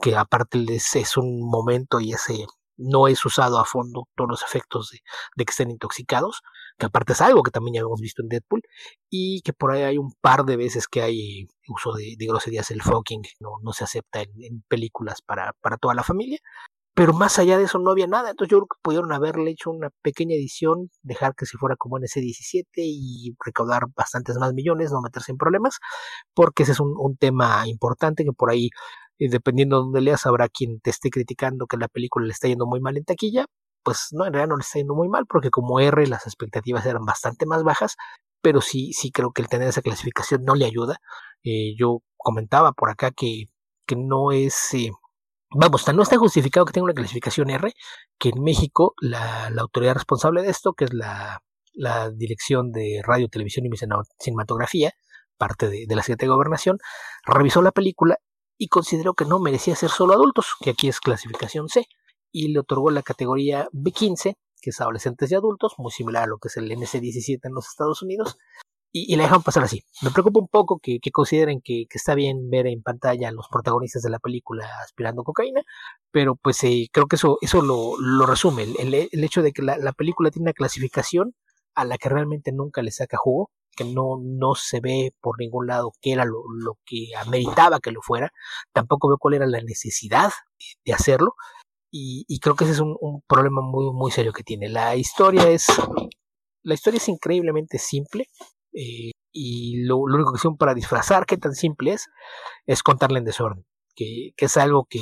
que aparte es un momento y ese no es usado a fondo todos los efectos de, que estén intoxicados, que aparte es algo que también ya hemos visto en Deadpool, y que por ahí hay un par de veces que hay uso de, groserías, el fucking no, no se acepta en, películas para, para toda la familia, pero más allá de eso no había nada. Entonces yo creo que pudieron haberle hecho una pequeña edición, dejar que se fuera como en ese 17 y recaudar bastantes más millones, no meterse en problemas, porque ese es un tema importante que por ahí, eh, dependiendo de donde leas, habrá quien te esté criticando que la película le está yendo muy mal en taquilla. Pues no, en realidad no le está yendo muy mal, porque como R las expectativas eran bastante más bajas, pero sí, sí creo que el tener esa clasificación no le ayuda. Eh, yo comentaba por acá que, que no es... Eh, Vamos, no está justificado que tenga una clasificación R, que en México la, la autoridad responsable de esto, que es la, la, Dirección de Radio, Televisión y Cinematografía, parte de, de la Secretaría de Gobernación, revisó la película y consideró que no merecía ser solo adultos, que aquí es clasificación C, y le otorgó la categoría B15, que es adolescentes y adultos, muy similar a lo que es el NC17 en los Estados Unidos, y, la dejan pasar así. Me preocupa un poco que, consideren que, está bien ver en pantalla a los protagonistas de la película aspirando cocaína, pero pues eh, creo que eso, eso lo, resume, el, el, hecho de que la, la, película tiene una clasificación a la que realmente nunca le saca jugo, que no, no se ve por ningún lado qué era lo, lo que ameritaba que lo fuera, tampoco veo cuál era la necesidad de hacerlo, y, y creo que ese es un, un problema muy, muy serio que tiene. La historia es la historia es increíblemente simple, eh, y lo, lo, único que hicieron para disfrazar qué tan simple es, es contarle en desorden, que, que, es algo que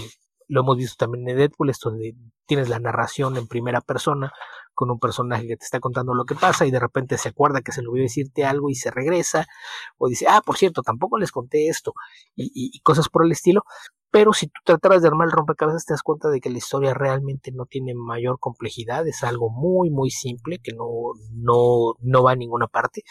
lo hemos visto también en Deadpool, esto de tienes la narración en primera persona con un personaje que te está contando lo que pasa y de repente se acuerda que se le olvidó decirte algo y se regresa, o dice, ah, por cierto, tampoco les conté esto, y, y, y cosas por el estilo, pero si tú trataras de armar el rompecabezas te das cuenta de que la historia realmente no tiene mayor complejidad, es algo muy muy simple que no, no, no va a ninguna parte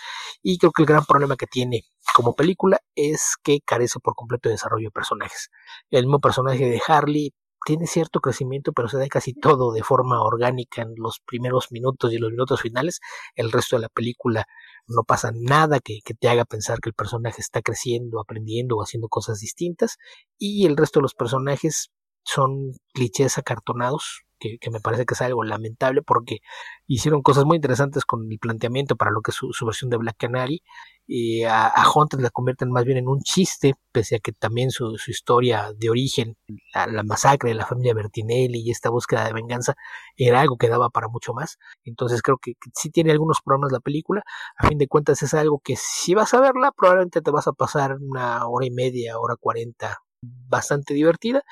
y creo que el gran problema que tiene como película es que carece por completo de desarrollo de personajes. El mismo personaje de Harley tiene cierto crecimiento, pero se da casi todo de forma orgánica en los primeros minutos y los minutos finales. El resto de la película no pasa nada que, que, te haga pensar que el personaje está creciendo, aprendiendo o haciendo cosas distintas. Y el resto de los personajes son clichés acartonados, que, me parece que es algo lamentable porque hicieron cosas muy interesantes con el planteamiento para lo que es su, versión de Black Canary. Y a, a la convierten más bien en un chiste, pese a que también su, su historia de origen, la, la, masacre de la familia Bertinelli y esta búsqueda de venganza, era algo que daba para mucho más. Entonces creo que, que sí tiene algunos problemas la película. A fin de cuentas es algo que si vas a verla, probablemente te vas a pasar una hora y media, hora cuarenta, bastante divertida,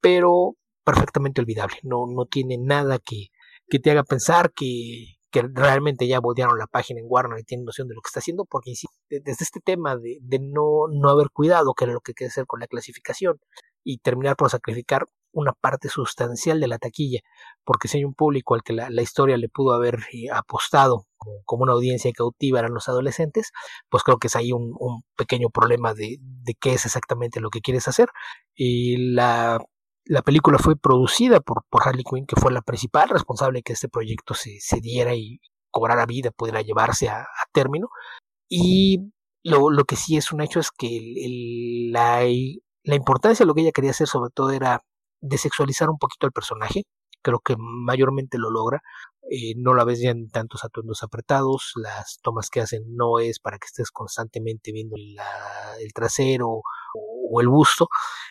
pero perfectamente olvidable. No, no tiene nada que, que te haga pensar que, que realmente ya voltearon la página en Warner y tienen noción de lo que está haciendo, porque desde este tema de, de no, no haber cuidado, que era lo que quería hacer con la clasificación, y terminar por sacrificar una parte sustancial de la taquilla, porque si hay un público al que la, la historia le pudo haber eh, apostado como, como, una audiencia cautiva eran los adolescentes, pues creo que es ahí un, un pequeño problema de, de, qué es exactamente lo que quieres hacer. Y la la película fue producida por, por Harley Quinn, que fue la principal responsable de que este proyecto se, se diera y cobrara vida, pudiera llevarse a, término. Y lo, lo, que sí es un hecho es que la, la importancia de lo que ella quería hacer sobre todo era desexualizar un poquito al personaje. Creo que mayormente lo logra. eh, no la ves ya en tantos atuendos apretados, las tomas que hacen no es para que estés constantemente viendo el trasero o, el busto,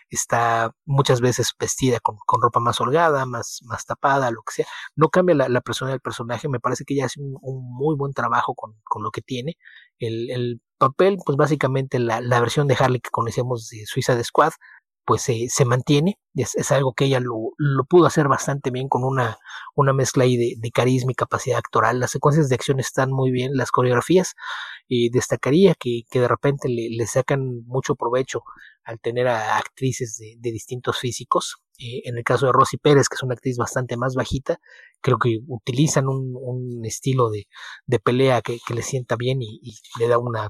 está muchas veces vestida con, ropa más holgada, más, más tapada, lo que sea, no cambia la, persona del personaje, me parece que ella hace un, muy buen trabajo con, lo que tiene, el, papel, pues básicamente la, la, versión de Harley que conocemos de Suiza de Squad, pues se mantiene, es, algo que ella lo, pudo hacer bastante bien con una, una mezcla ahí de, carisma y capacidad actoral, las secuencias de acción están muy bien, las coreografías, y destacaría que, que de repente le, sacan mucho provecho al tener a actrices de, distintos físicos, eh, en el caso de Rosy Pérez, que es una actriz bastante más bajita, creo que utilizan un, estilo de, pelea que, le sienta bien y, le da una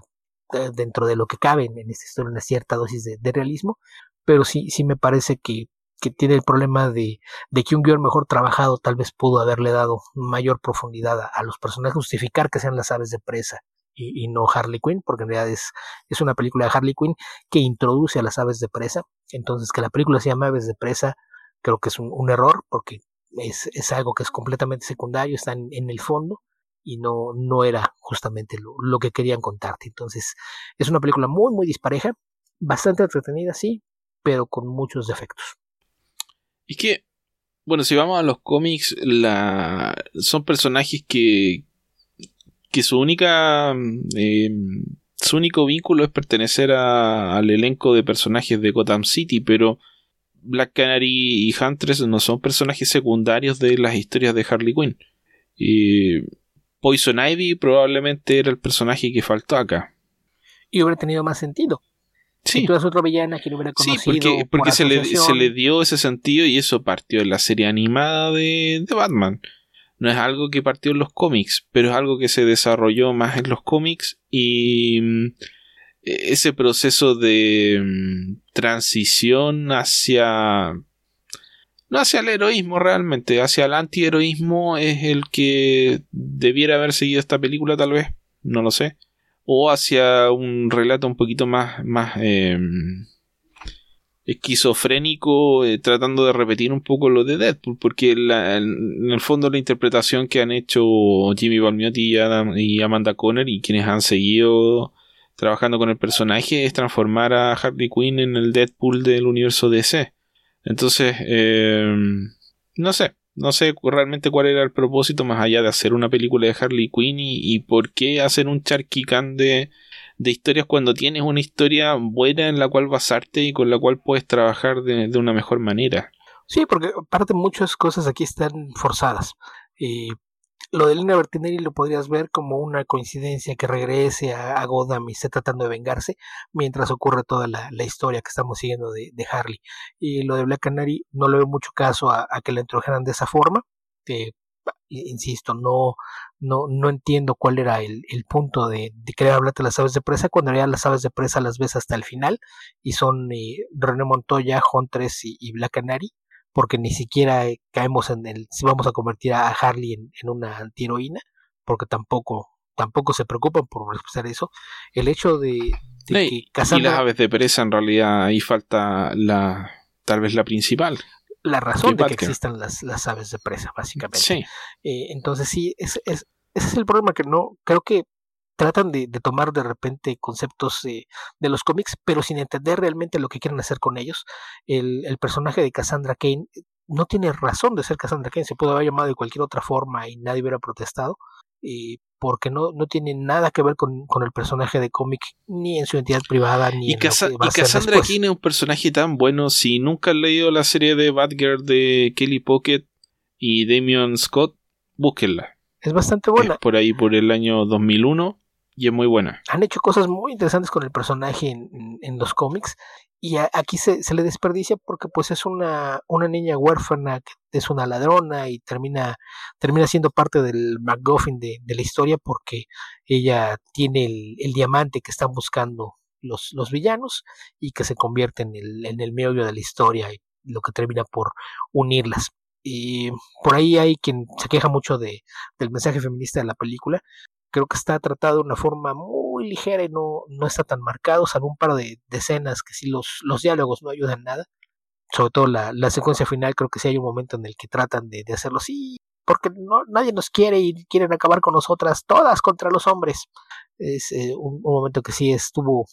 eh, dentro de lo que cabe en, esta historia una cierta dosis de, realismo, pero sí, sí me parece que, que tiene el problema de, de, que un guion mejor trabajado tal vez pudo haberle dado mayor profundidad a, los personajes, justificar que sean las aves de presa y, no Harley Quinn, porque en realidad es, es una película de Harley Quinn que introduce a las aves de presa, entonces que la película se llama Aves de presa creo que es un, error porque es, es, algo que es completamente secundario, está en, en el fondo y no, no era justamente lo, lo, que querían contarte. Entonces, es una película muy, muy dispareja, bastante entretenida, sí, pero con muchos defectos. Y que, bueno, si vamos a los cómics, la... son personajes que, que su única... Eh, su único vínculo es pertenecer al elenco de personajes de Gotham City, pero Black Canary y Huntress no son personajes secundarios de las historias de Harley Quinn. Y Poison Ivy probablemente era el personaje que faltó acá. Y hubiera tenido más sentido. Sí. Si tú eres otro villana que hubiera conocido. Sí, porque, se, le, dio ese sentido y eso partió en la serie animada de, Batman. No es algo que partió en los cómics, pero es algo que se desarrolló más en los cómics y mm, e-, ese proceso de mm, transición hacia no hacia el heroísmo realmente, hacia el antiheroísmo es el que debiera haber seguido esta película tal vez, no lo sé. O hacia un relato un poquito más, más em, esquizofrénico, eh, tratando de repetir un poco lo de Deadpool, porque en el fondo la interpretación que han hecho Jimmy Balmiotti y, Amanda Conner y quienes han seguido trabajando con el personaje es transformar a Harley Quinn en el Deadpool del universo DC. Entonces, em, no sé, no sé realmente cuál era el propósito más allá de hacer una película de Harley Quinn y, por qué hacer un charquicán de, de, historias cuando tienes una historia buena en la cual basarte y con la cual puedes trabajar de, de una mejor manera. Sí, porque aparte muchas cosas aquí están forzadas. Y lo de Lina Bertinelli lo podrías ver como una coincidencia que regrese a, a Gotham y esté tratando de vengarse mientras ocurre toda la, historia que estamos siguiendo de, Harley. Y lo de Black Canary no le veo mucho caso a, que la introdujeran de esa forma. insisto, no, no, no entiendo cuál era el, punto de, querer hablarte de las aves de presa cuando ya las aves de presa las ves hasta el final y son eh, René Montoya, Huntress y, y Black Canary porque ni siquiera eh, caemos en el si vamos a convertir a Harley en, una antiheroína, porque tampoco tampoco se preocupan por expresar eso. El hecho de, que Cassandra, y las aves de presa en realidad ahí falta la tal vez la principal. La razón de que existan las, las aves de presa, básicamente. Sí. Eh, entonces sí, es, es, ese es el problema que no, creo que tratan de, tomar de repente conceptos de los cómics, pero sin entender realmente lo que quieren hacer con ellos. El, el, personaje de Cassandra Kane no tiene razón de ser Cassandra Kane, se puede haber llamado de cualquier otra forma y nadie hubiera protestado, porque no, no tiene nada que ver con, con el personaje de cómic, ni en su identidad privada, ni y en Y Cassandra Kane es un personaje tan bueno, si nunca han leído la serie de Batgirl de Kelly Pocket y Damian Scott, búsquenla. Es bastante buena. por ahí por el año 2001 y es muy buena. Han hecho cosas muy interesantes con el personaje en, los cómics y aquí se, le desperdicia porque pues es una, una niña huérfana que es una ladrona y termina, termina siendo parte del MacGuffin de, de la historia porque ella tiene el, diamante que están buscando los, los villanos y que se convierte en el, en el meollo de la historia y lo que termina por unirlas. Y por ahí hay quien se queja mucho de, del mensaje feminista de la película, creo que está tratado de una forma muy ligera y no, no está tan marcado, salvo un par de, escenas que sí los, los diálogos no ayudan nada. Sobre todo la, la, secuencia final, creo que sí hay un momento en el que tratan de, de hacerlo así, porque no, nadie nos quiere y quieren acabar con nosotras, todas contra los hombres. Es eh, un, momento que sí estuvo.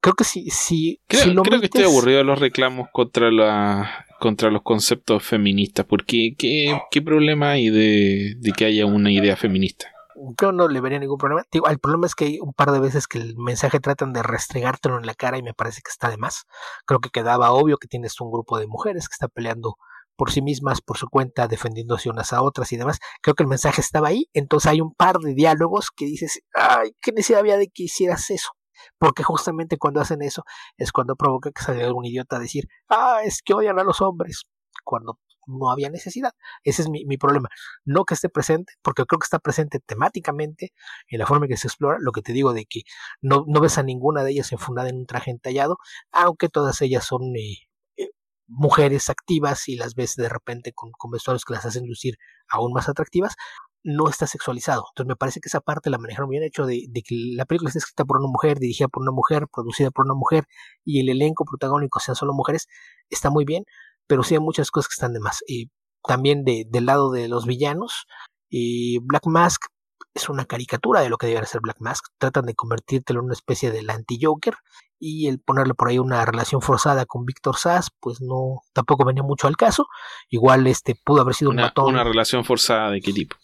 Creo que sí, sí. Creo, creo que estoy aburrido de los reclamos contra la contra los conceptos feministas, porque ¿qué, qué problema hay de, de que haya una idea feminista? Yo no le vería ningún problema. Digo, el problema es que hay un par de veces que el mensaje tratan de restregártelo en la cara y me parece que está de más. Creo que quedaba obvio que tienes un grupo de mujeres que está peleando por sí mismas, por su cuenta, defendiéndose unas a otras y demás. Creo que el mensaje estaba ahí. Entonces hay un par de diálogos que dices, ay, ¿qué necesidad había de que hicieras eso? Porque justamente cuando hacen eso es cuando provoca que salga algún idiota a decir, ah, es que odian a los hombres. Cuando no había necesidad. Ese es mi, problema. No que esté presente, porque creo que está presente temáticamente en la forma en que se explora. Lo que te digo de que no, no ves a ninguna de ellas enfundada en un traje entallado, aunque todas ellas son eh, eh, mujeres activas y las ves de repente con, con vestuarios que las hacen lucir aún más atractivas no está sexualizado. Entonces me parece que esa parte la manejaron bien hecho de, de, que la película está escrita por una mujer, dirigida por una mujer, producida por una mujer y el elenco protagónico sean solo mujeres, está muy bien pero sí hay muchas cosas que están de más. Y también de, del lado de los villanos, y Black Mask es una caricatura de lo que debería ser Black Mask. Tratan de convertírtelo en una especie del anti-Joker y el ponerle por ahí una relación forzada con Víctor Sass, pues no, tampoco venía mucho al caso. Igual este pudo haber sido una, un matón. ¿Una relación forzada de qué tipo?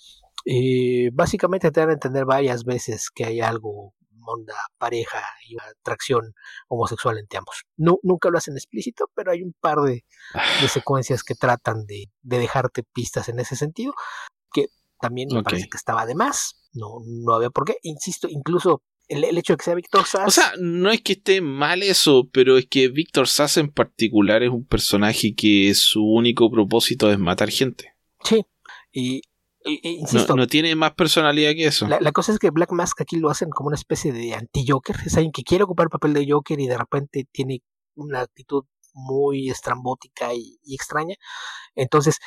Eh, básicamente te dan a entender varias veces que hay algo onda pareja y atracción homosexual entre ambos. No, nunca lo hacen explícito, pero hay un par de, de secuencias que tratan de, de, dejarte pistas en ese sentido, que también me parece que estaba de más, no, no había por qué, insisto, incluso el, hecho de que sea Víctor Sass. O sea, no es que esté mal eso, pero es que Víctor Sass en particular es un personaje que su único propósito es matar gente. Sí, y no, tiene más personalidad que eso. La, cosa es que Black Mask aquí lo hacen como una especie de anti-Joker. Es alguien que quiere ocupar el papel de Joker y de repente tiene una actitud muy estrambótica y, extraña. Entonces,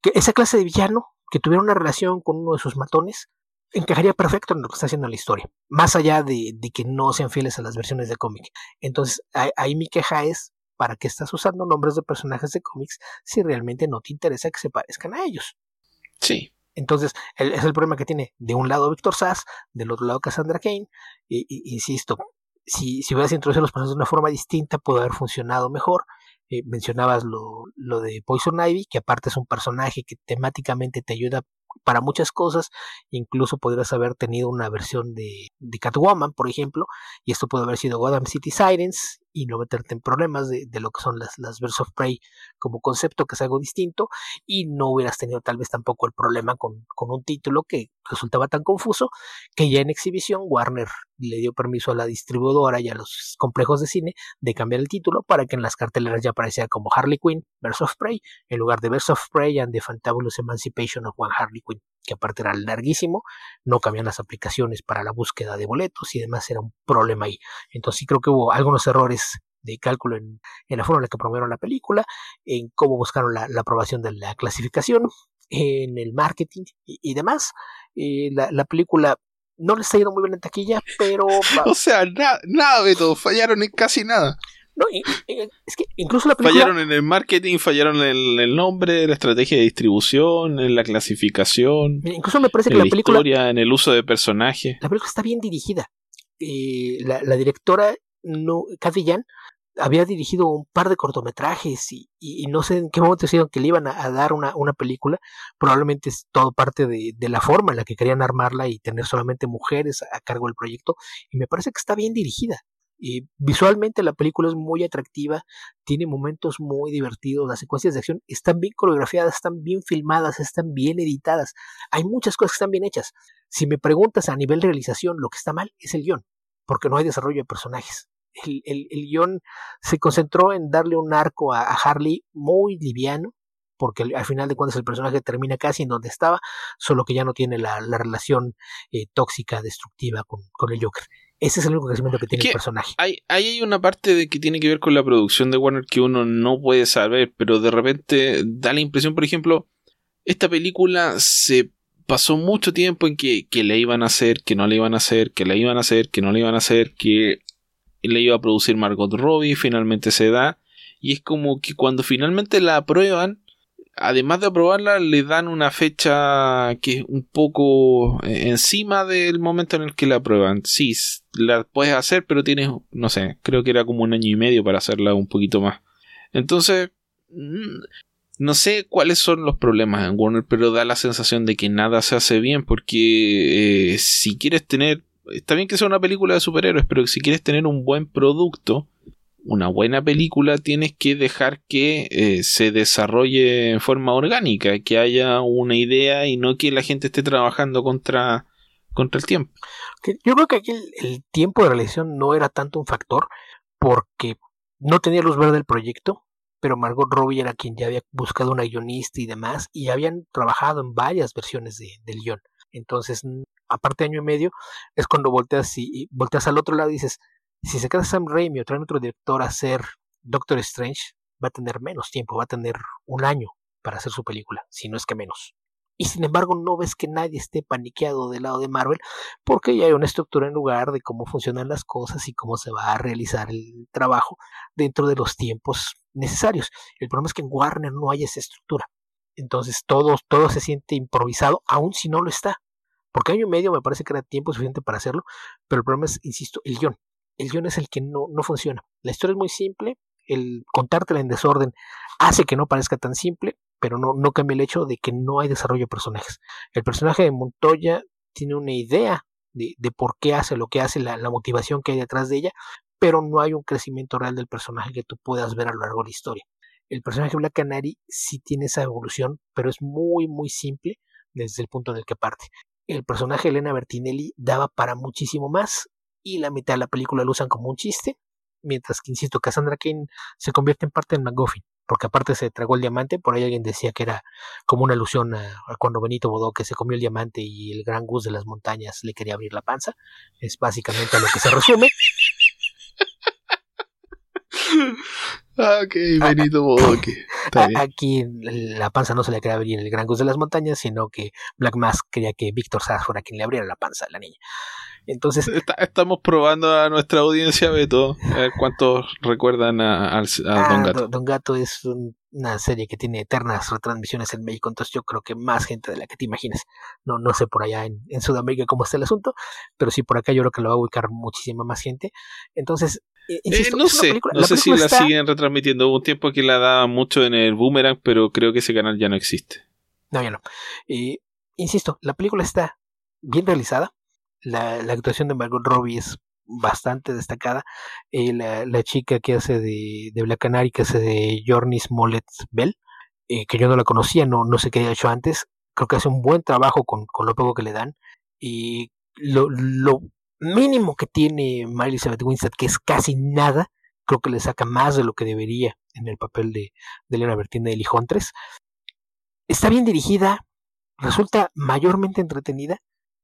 que esa clase de villano que tuviera una relación con uno de sus matones encajaría perfecto en lo que está haciendo la historia, más allá de, que no sean fieles a las versiones de cómic. Entonces, ahí mi queja es, ¿para qué estás usando nombres de personajes de cómics si realmente no te interesa que se parezcan a ellos? Sí. Entonces, es el problema que tiene de un lado Víctor Sass, del otro lado Cassandra Kane. Insisto, si, si hubieras introducido los personajes de una forma distinta, puede haber funcionado mejor. Eh, mencionabas lo, lo de Poison Ivy, que aparte es un personaje que temáticamente te ayuda para muchas cosas, incluso podrías haber tenido una versión de, de Catwoman, por ejemplo, y esto puede haber sido Gotham City Sirens, y no meterte en problemas de, lo que son las, las of Prey como concepto, que es algo distinto, y no hubieras tenido tal vez tampoco el problema con, con un título que resultaba tan confuso que ya en exhibición Warner le dio permiso a la distribuidora y a los complejos de cine de cambiar el título para que en las carteleras ya apareciera como Harley Quinn, Birds of Prey, en lugar de Birds of Prey and the Fantabulous Emancipation of One Harley Quinn que aparte era larguísimo, no cambian las aplicaciones para la búsqueda de boletos y demás era un problema ahí. Entonces sí creo que hubo algunos errores de cálculo en, la forma en la que promovieron la película, en cómo buscaron la, aprobación de la clasificación, en el marketing y, demás. Eh, la, película no les ha ido muy bien en taquilla, pero... [laughs] o sea, nada, de todo, fallaron en casi nada. No, es que incluso la película... Fallaron en el marketing, fallaron en el, nombre, la estrategia de distribución, en la clasificación. incluso me parece que la, película... Historia, en el uso de personajes. La película está bien dirigida. Eh, la, la, directora, no, Cathy Jan, había dirigido un par de cortometrajes y, y, no sé en qué momento decidieron que le iban a, dar una, una, película. Probablemente es todo parte de, de, la forma en la que querían armarla y tener solamente mujeres a, a cargo del proyecto. Y me parece que está bien dirigida. Y visualmente la película es muy atractiva, tiene momentos muy divertidos, las secuencias de acción están bien coreografiadas, están bien filmadas, están bien editadas. Hay muchas cosas que están bien hechas. Si me preguntas a nivel de realización, lo que está mal es el guion, porque no hay desarrollo de personajes. El, el, el guion se concentró en darle un arco a, Harley muy liviano, porque al final de cuentas el personaje termina casi en donde estaba, solo que ya no tiene la, la relación eh, tóxica, destructiva con, con el Joker. Ese es el único crecimiento que tiene el personaje. Hay, hay una parte de que tiene que ver con la producción de Warner que uno no puede saber, pero de repente da la impresión, por ejemplo, esta película se pasó mucho tiempo en que, que le iban a hacer, que no le iban a hacer, que le iban a hacer, que no le iban a hacer, que le iba a producir Margot Robbie, finalmente se da, y es como que cuando finalmente la aprueban, además de aprobarla, le dan una fecha que es un poco eh, encima del momento en el que la aprueban. Sí, la puedes hacer, pero tienes, no sé, creo que era como un año y medio para hacerla un poquito más. Entonces, mm, no sé cuáles son los problemas en Warner, pero da la sensación de que nada se hace bien, porque eh, si quieres tener, está bien que sea una película de superhéroes, pero si quieres tener un buen producto, una buena película tienes que dejar que eh, se desarrolle en forma orgánica, que haya una idea y no que la gente esté trabajando contra, contra el tiempo. Yo creo que aquí el, tiempo de realización no era tanto un factor porque no tenía luz verde del proyecto, pero Margot Robbie era quien ya había buscado una guionista y demás, y habían trabajado en varias versiones de, del guion. Entonces, aparte de año y medio, es cuando volteas y volteas al otro lado y dices, si se queda Sam Raimi o trae otro director a hacer Doctor Strange, va a tener menos tiempo, va a tener un año para hacer su película, si no es que menos. Y sin embargo no ves que nadie esté paniqueado del lado de Marvel porque ya hay una estructura en lugar de cómo funcionan las cosas y cómo se va a realizar el trabajo dentro de los tiempos necesarios. El problema es que en Warner no hay esa estructura. Entonces todo, todo se siente improvisado, aun si no lo está. Porque año y medio me parece que era tiempo suficiente para hacerlo, pero el problema es, insisto, el guion el guion es el que no, no funciona. La historia es muy simple, el contártela en desorden hace que no parezca tan simple, pero no, no cambia el hecho de que no hay desarrollo de personajes. El personaje de Montoya tiene una idea de, de por qué hace lo que hace, la, la, motivación que hay detrás de ella, pero no hay un crecimiento real del personaje que tú puedas ver a lo largo de la historia. El personaje Black Canary sí tiene esa evolución, pero es muy, muy simple desde el punto en el que parte. El personaje Elena Bertinelli daba para muchísimo más y la mitad de la película lo usan como un chiste, mientras que, insisto, Cassandra Kane se convierte en parte de McGuffin, porque aparte se tragó el diamante, por ahí alguien decía que era como una alusión a, cuando Benito Bodó que se comió el diamante y el gran Gus de las montañas le quería abrir la panza, es básicamente a lo que se resume. [laughs] Ah, ok, Benito Bodoque. Aquí la panza no se le quería abrir el gran Gus de las montañas, sino que Black Mask quería que Víctor Sass fuera quien le abriera la panza a la niña. Entonces. [laughs] estamos probando a nuestra audiencia, Beto, a ver cuántos recuerdan a, Don ah, Gato. Don Gato es una serie que tiene eternas retransmisiones en México, entonces yo creo que más gente de la que te imaginas. No, no sé por allá en, Sudamérica cómo está el asunto, pero sí por acá yo creo que lo va a ubicar muchísima más gente. Entonces, eh, no sé, no sé si la siguen retransmitiendo. Hubo un tiempo que la daba mucho en el Boomerang, pero creo que ese canal ya no existe. No, ya no. insisto, la película está bien realizada la, actuación de Margot Robbie es bastante destacada. Eh, la, chica que hace de, de Black Canary, que hace de Jornis Smollett Bell, eh, que yo no la conocía, no, no sé qué había hecho antes. Creo que hace un buen trabajo con, con lo poco que le dan. Y lo, lo mínimo que tiene Mary Elizabeth Winstead, que es casi nada, creo que le saca más de lo que debería en el papel de, de Elena Bertina de Lijontres. Está bien dirigida, resulta mayormente entretenida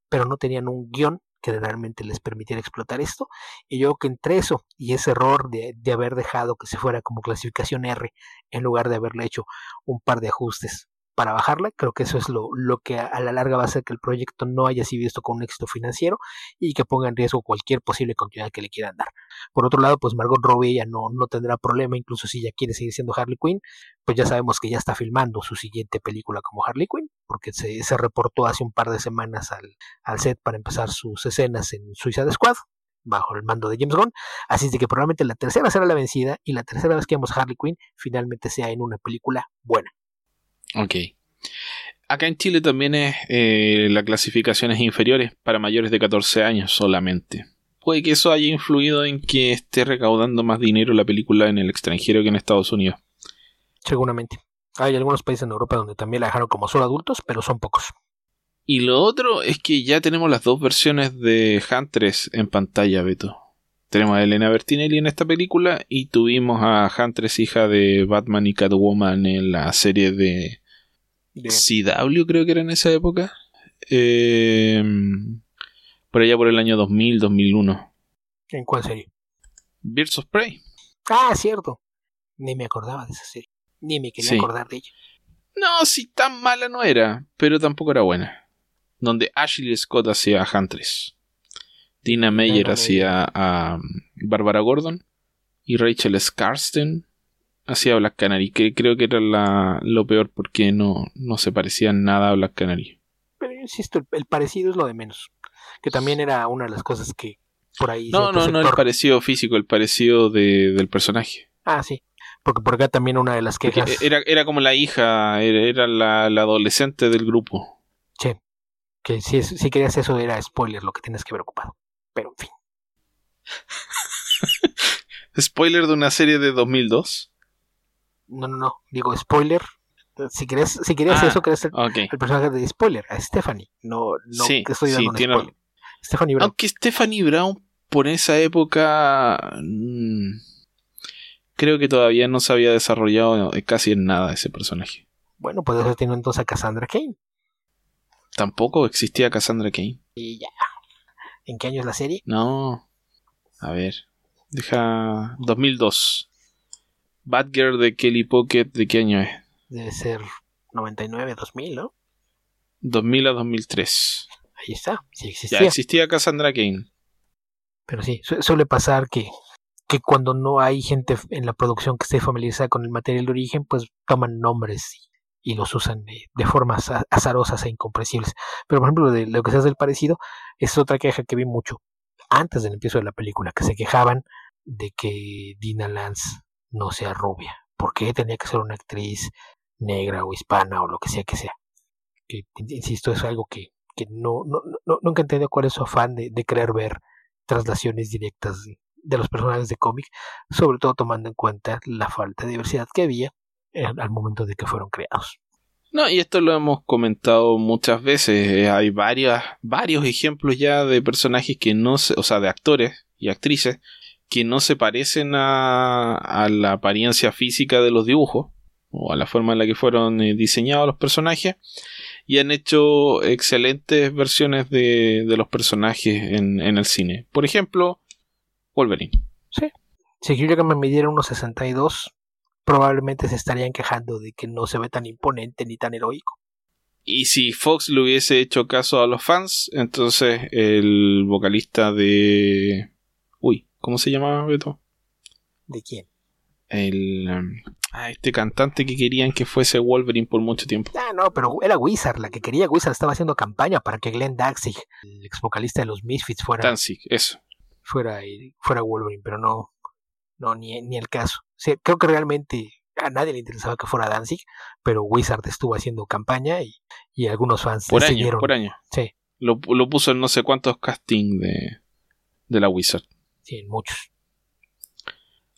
pero no tenían un guion que realmente les permitiera explotar esto. Y yo creo que entre eso y ese error de, de, haber dejado que se fuera como clasificación R en lugar de haberle hecho un par de ajustes para bajarla. Creo que eso es lo, que a, la larga va a hacer que el proyecto no haya sido visto con un éxito financiero y que ponga en riesgo cualquier posible continuidad que le quieran dar. Por otro lado, pues Margot Robbie ya no, no tendrá problema, incluso si ella quiere seguir siendo Harley Quinn, pues ya sabemos que ya está filmando su siguiente película como Harley Quinn, porque se, reportó hace un par de semanas al, set para empezar sus escenas en Suicide Squad, bajo el mando de James Gunn. Así de que probablemente la tercera será la vencida y la tercera vez que vemos Harley Quinn finalmente sea en una película buena. Ok. Acá en Chile también es eh, la clasificación es inferiores para mayores de 14 años solamente. Puede que eso haya influido en que esté recaudando más dinero la película en el extranjero que en Estados Unidos. Seguramente. Hay algunos países en Europa donde también la dejaron como solo adultos, pero son pocos. Y lo otro es que ya tenemos las dos versiones de Huntress en pantalla, Beto. Tenemos a Elena Bertinelli en esta película y tuvimos a Huntress, hija de Batman y Catwoman, en la serie de CW creo que era en esa época. Eh, por allá por el año 2000, 2001. ¿En cuál serie? Birds of Prey. Ah, cierto. Ni me acordaba de esa serie. Ni me quería acordar de ella. No, si tan mala no era, pero tampoco era buena. Donde Ashley Scott hacía a Huntress. Tina Meyer hacía a Barbara Gordon. Y Rachel Skarsten hacía Black Canary, que creo que era la, lo peor porque no, no se parecía nada a Black Canary. Pero insisto, el, parecido es lo de menos. Que también era una de las cosas que por ahí... No, no, no el parecido físico, el parecido de, del personaje. Ah, sí. Porque por acá también una de las quejas... era, era como la hija, era, la, la, adolescente del grupo. Sí. Que si, si querías eso era spoiler lo que tienes que ver ocupado. Pero en fin. [laughs] ¿Spoiler de una serie de 2002? No, no, no. Digo, spoiler. Si quieres, si querías ah, eso, querés el, el, personaje de spoiler, a Stephanie. No, no sí, estoy dando sí, spoiler. Stephanie Brown. Aunque Stephanie Brown por esa época. Mmm, creo que todavía no se había desarrollado casi en nada ese personaje. Bueno, pues eso tiene entonces a Cassandra Kane. Tampoco existía Cassandra Kane. Y ya. ¿En qué año es la serie? No. A ver. Deja. 2002. Batgirl de Kelly Pocket, ¿de qué año es? Debe ser 99, 2000, ¿no? 2000 a 2003. Ahí está, sí existía. Ya existía Cassandra Kane. Pero sí, suele pasar que, que cuando no hay gente en la producción que esté familiarizada con el material de origen, pues toman nombres y, los usan de, formas azarosas e incomprensibles. Pero por ejemplo, de lo que se hace del parecido, es otra queja que vi mucho antes del empiezo de la película, que se quejaban de que Dina Lance no sea rubia. ¿Por qué tenía que ser una actriz negra o hispana o lo que sea que sea? Insisto, es algo que, que no, no, no, nunca he entendido cuál es su afán de, de querer ver traslaciones directas de, los personajes de cómic, sobre todo tomando en cuenta la falta de diversidad que había al momento de que fueron creados. No, y esto lo hemos comentado muchas veces. Eh, hay varias, varios ejemplos ya de personajes que no se, o sea, de actores y actrices que no se parecen a, la apariencia física de los dibujos o a la forma en la que fueron eh, diseñados los personajes y han hecho excelentes versiones de, los personajes en, el cine. Por ejemplo, Wolverine. Sí. Si yo que me midiera unos 62, probablemente se estarían quejando de que no se ve tan imponente ni tan heroico. Y si Fox le hubiese hecho caso a los fans, entonces el vocalista de ¿Cómo se llamaba Beto? ¿De quién? El. Um, ah, este cantante que querían que fuese Wolverine por mucho tiempo. Ah, no, pero era Wizard, la que quería Wizard estaba haciendo campaña para que Glenn Danzig, el ex vocalista de los Misfits, fuera. Danzig, eso. Fuera, fuera Wolverine, pero no. No, ni, ni el caso. creo que realmente a nadie le interesaba que fuera Danzig, pero Wizard estuvo haciendo campaña y, y algunos fans por año, Por año. Sí. Lo, lo puso en no sé cuántos castings de, de la Wizard. Sí, muchos.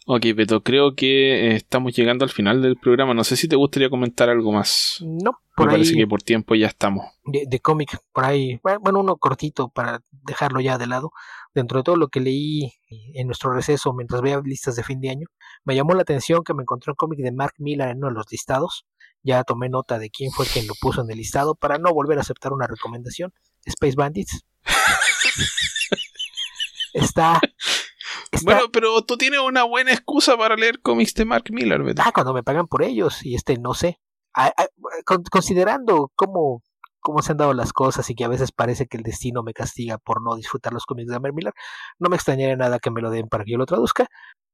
Ok, Beto, creo que eh, estamos llegando al final del programa. No sé si te gustaría comentar algo más. No, por Me parece que por tiempo ya estamos. De, cómic, por ahí, bueno, uno cortito para dejarlo ya de lado. Dentro de todo lo que leí en nuestro receso mientras veía listas de fin de año, me llamó la atención que me encontré un cómic de Mark Miller en uno de los listados. Ya tomé nota de quién fue quien lo puso en el listado para no volver a aceptar una recomendación. Space Bandits. [laughs] está, Bueno, pero tú tienes una buena excusa para leer cómics de Mark Miller, ¿verdad? Ah, cuando me pagan por ellos, y este, no sé. considerando cómo, cómo se han dado las cosas y que a veces parece que el destino me castiga por no disfrutar los cómics de Mark Miller, no me extrañaría nada que me lo den para que yo lo traduzca.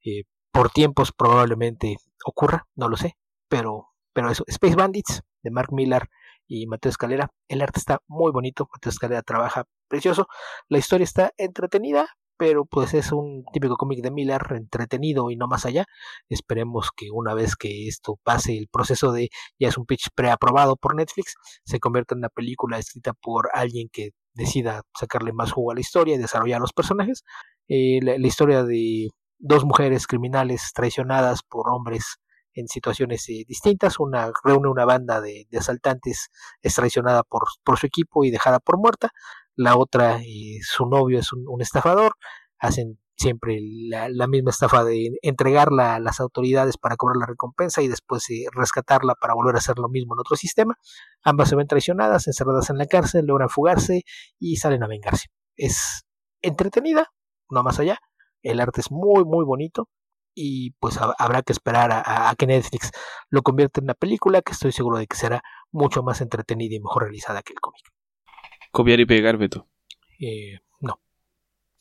Eh, por tiempos probablemente ocurra, no lo sé, pero, pero eso, Space Bandits de Mark Miller y Mateo Escalera, el arte está muy bonito, Mateo Escalera trabaja precioso, la historia está entretenida, pero pues es un típico cómic de Miller entretenido y no más allá. Esperemos que una vez que esto pase el proceso de ya es un pitch preaprobado por Netflix, se convierta en una película escrita por alguien que decida sacarle más jugo a la historia y desarrollar los personajes. Eh, la, historia de dos mujeres criminales traicionadas por hombres en situaciones eh, distintas. Una reúne una banda de, asaltantes, es traicionada por, por, su equipo y dejada por muerta. La otra, eh, su novio es un, estafador. Hacen siempre la, misma estafa de entregarla a las autoridades para cobrar la recompensa y después eh, rescatarla para volver a hacer lo mismo en otro sistema. Ambas se ven traicionadas, encerradas en la cárcel, logran fugarse y salen a vengarse. Es entretenida, no más allá. El arte es muy, muy bonito y pues habrá que esperar a, que Netflix lo convierta en una película que estoy seguro de que será mucho más entretenida y mejor realizada que el cómic. Copiar y pegar, Beto. Eh, no.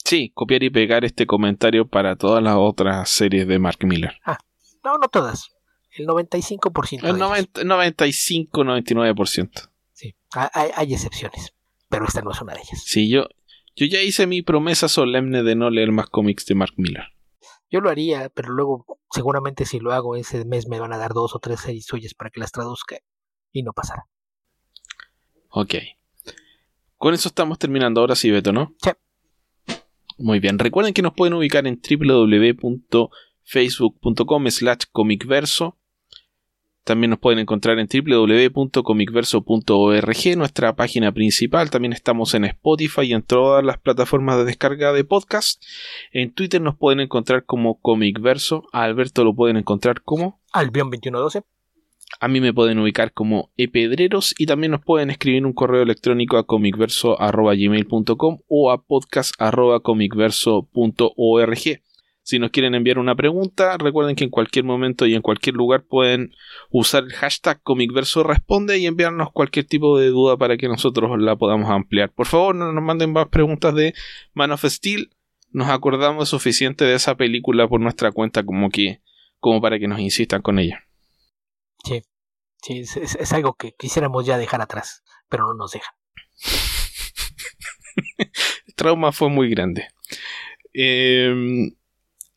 Sí, copiar y pegar este comentario para todas las otras series de Mark Miller. Ah, no, no todas. El 95%. El 90, 95, 99%. Sí, hay, hay, excepciones, pero esta no es una de ellas. Sí, yo, yo ya hice mi promesa solemne de no leer más cómics de Mark Miller. Yo lo haría, pero luego seguramente si lo hago ese mes me van a dar dos o tres series suyas para que las traduzca y no pasará. Ok. Con eso estamos terminando ahora sí, Beto, ¿no? Sí. Muy bien. Recuerden que nos pueden ubicar en www.facebook.com slash comicverso. También nos pueden encontrar en www.comicverso.org, nuestra página principal. También estamos en Spotify y en todas las plataformas de descarga de podcast. En Twitter nos pueden encontrar como Comicverso. A Alberto lo pueden encontrar como Albion2112. A mí me pueden ubicar como epedreros y también nos pueden escribir un correo electrónico a comicverso.gmail.com o a podcast.comicverso.org. Si nos quieren enviar una pregunta, recuerden que en cualquier momento y en cualquier lugar pueden usar el hashtag Comicverso Responde y enviarnos cualquier tipo de duda para que nosotros la podamos ampliar. Por favor, no nos manden más preguntas de Man of Steel. Nos acordamos suficiente de esa película por nuestra cuenta como que como para que nos insistan con ella. Sí, sí es, algo que quisiéramos ya dejar atrás, pero no nos dejan. el trauma fue muy grande. Eh,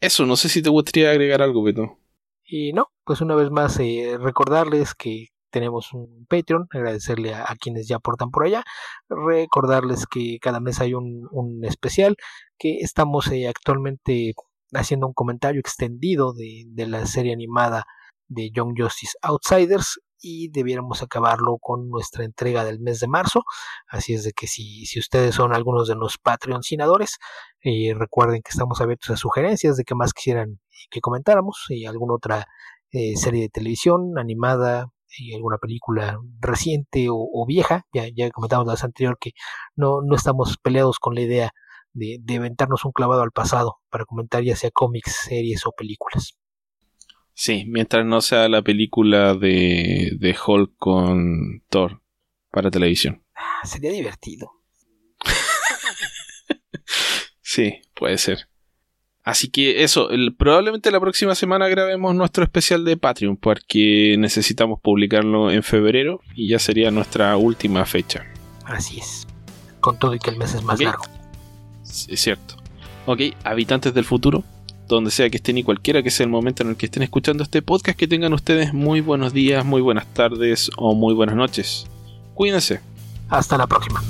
eso, no sé si te gustaría agregar algo, Beto. Y no, pues una vez más eh, recordarles que tenemos un Patreon, agradecerle a, quienes ya aportan por allá, recordarles que cada mes hay un, un especial, que estamos eh, actualmente haciendo un comentario extendido de, de la serie animada de Young Justice Outsiders y debiéramos acabarlo con nuestra entrega del mes de marzo. Así es de que si, si ustedes son algunos de los patrocinadores, eh, recuerden que estamos abiertos a sugerencias de qué más quisieran que comentáramos y alguna otra eh, serie de televisión animada y alguna película reciente o, vieja. Ya, ya comentamos la vez anterior que no, no estamos peleados con la idea de, de aventarnos un clavado al pasado para comentar ya sea cómics, series o películas. Sí, mientras no sea la película de, de Hulk con Thor para televisión. Ah, sería divertido. [laughs] sí, puede ser. Así que eso, probablemente la próxima semana grabemos nuestro especial de Patreon porque necesitamos publicarlo en febrero y ya sería nuestra última fecha. Así es. Con todo y que el mes es más largo. es cierto. Ok, habitantes del futuro, donde sea que estén y cualquiera que sea el momento en el que estén escuchando este podcast, que tengan ustedes muy buenos días, muy buenas tardes o muy buenas noches. Cuídense. Hasta la próxima.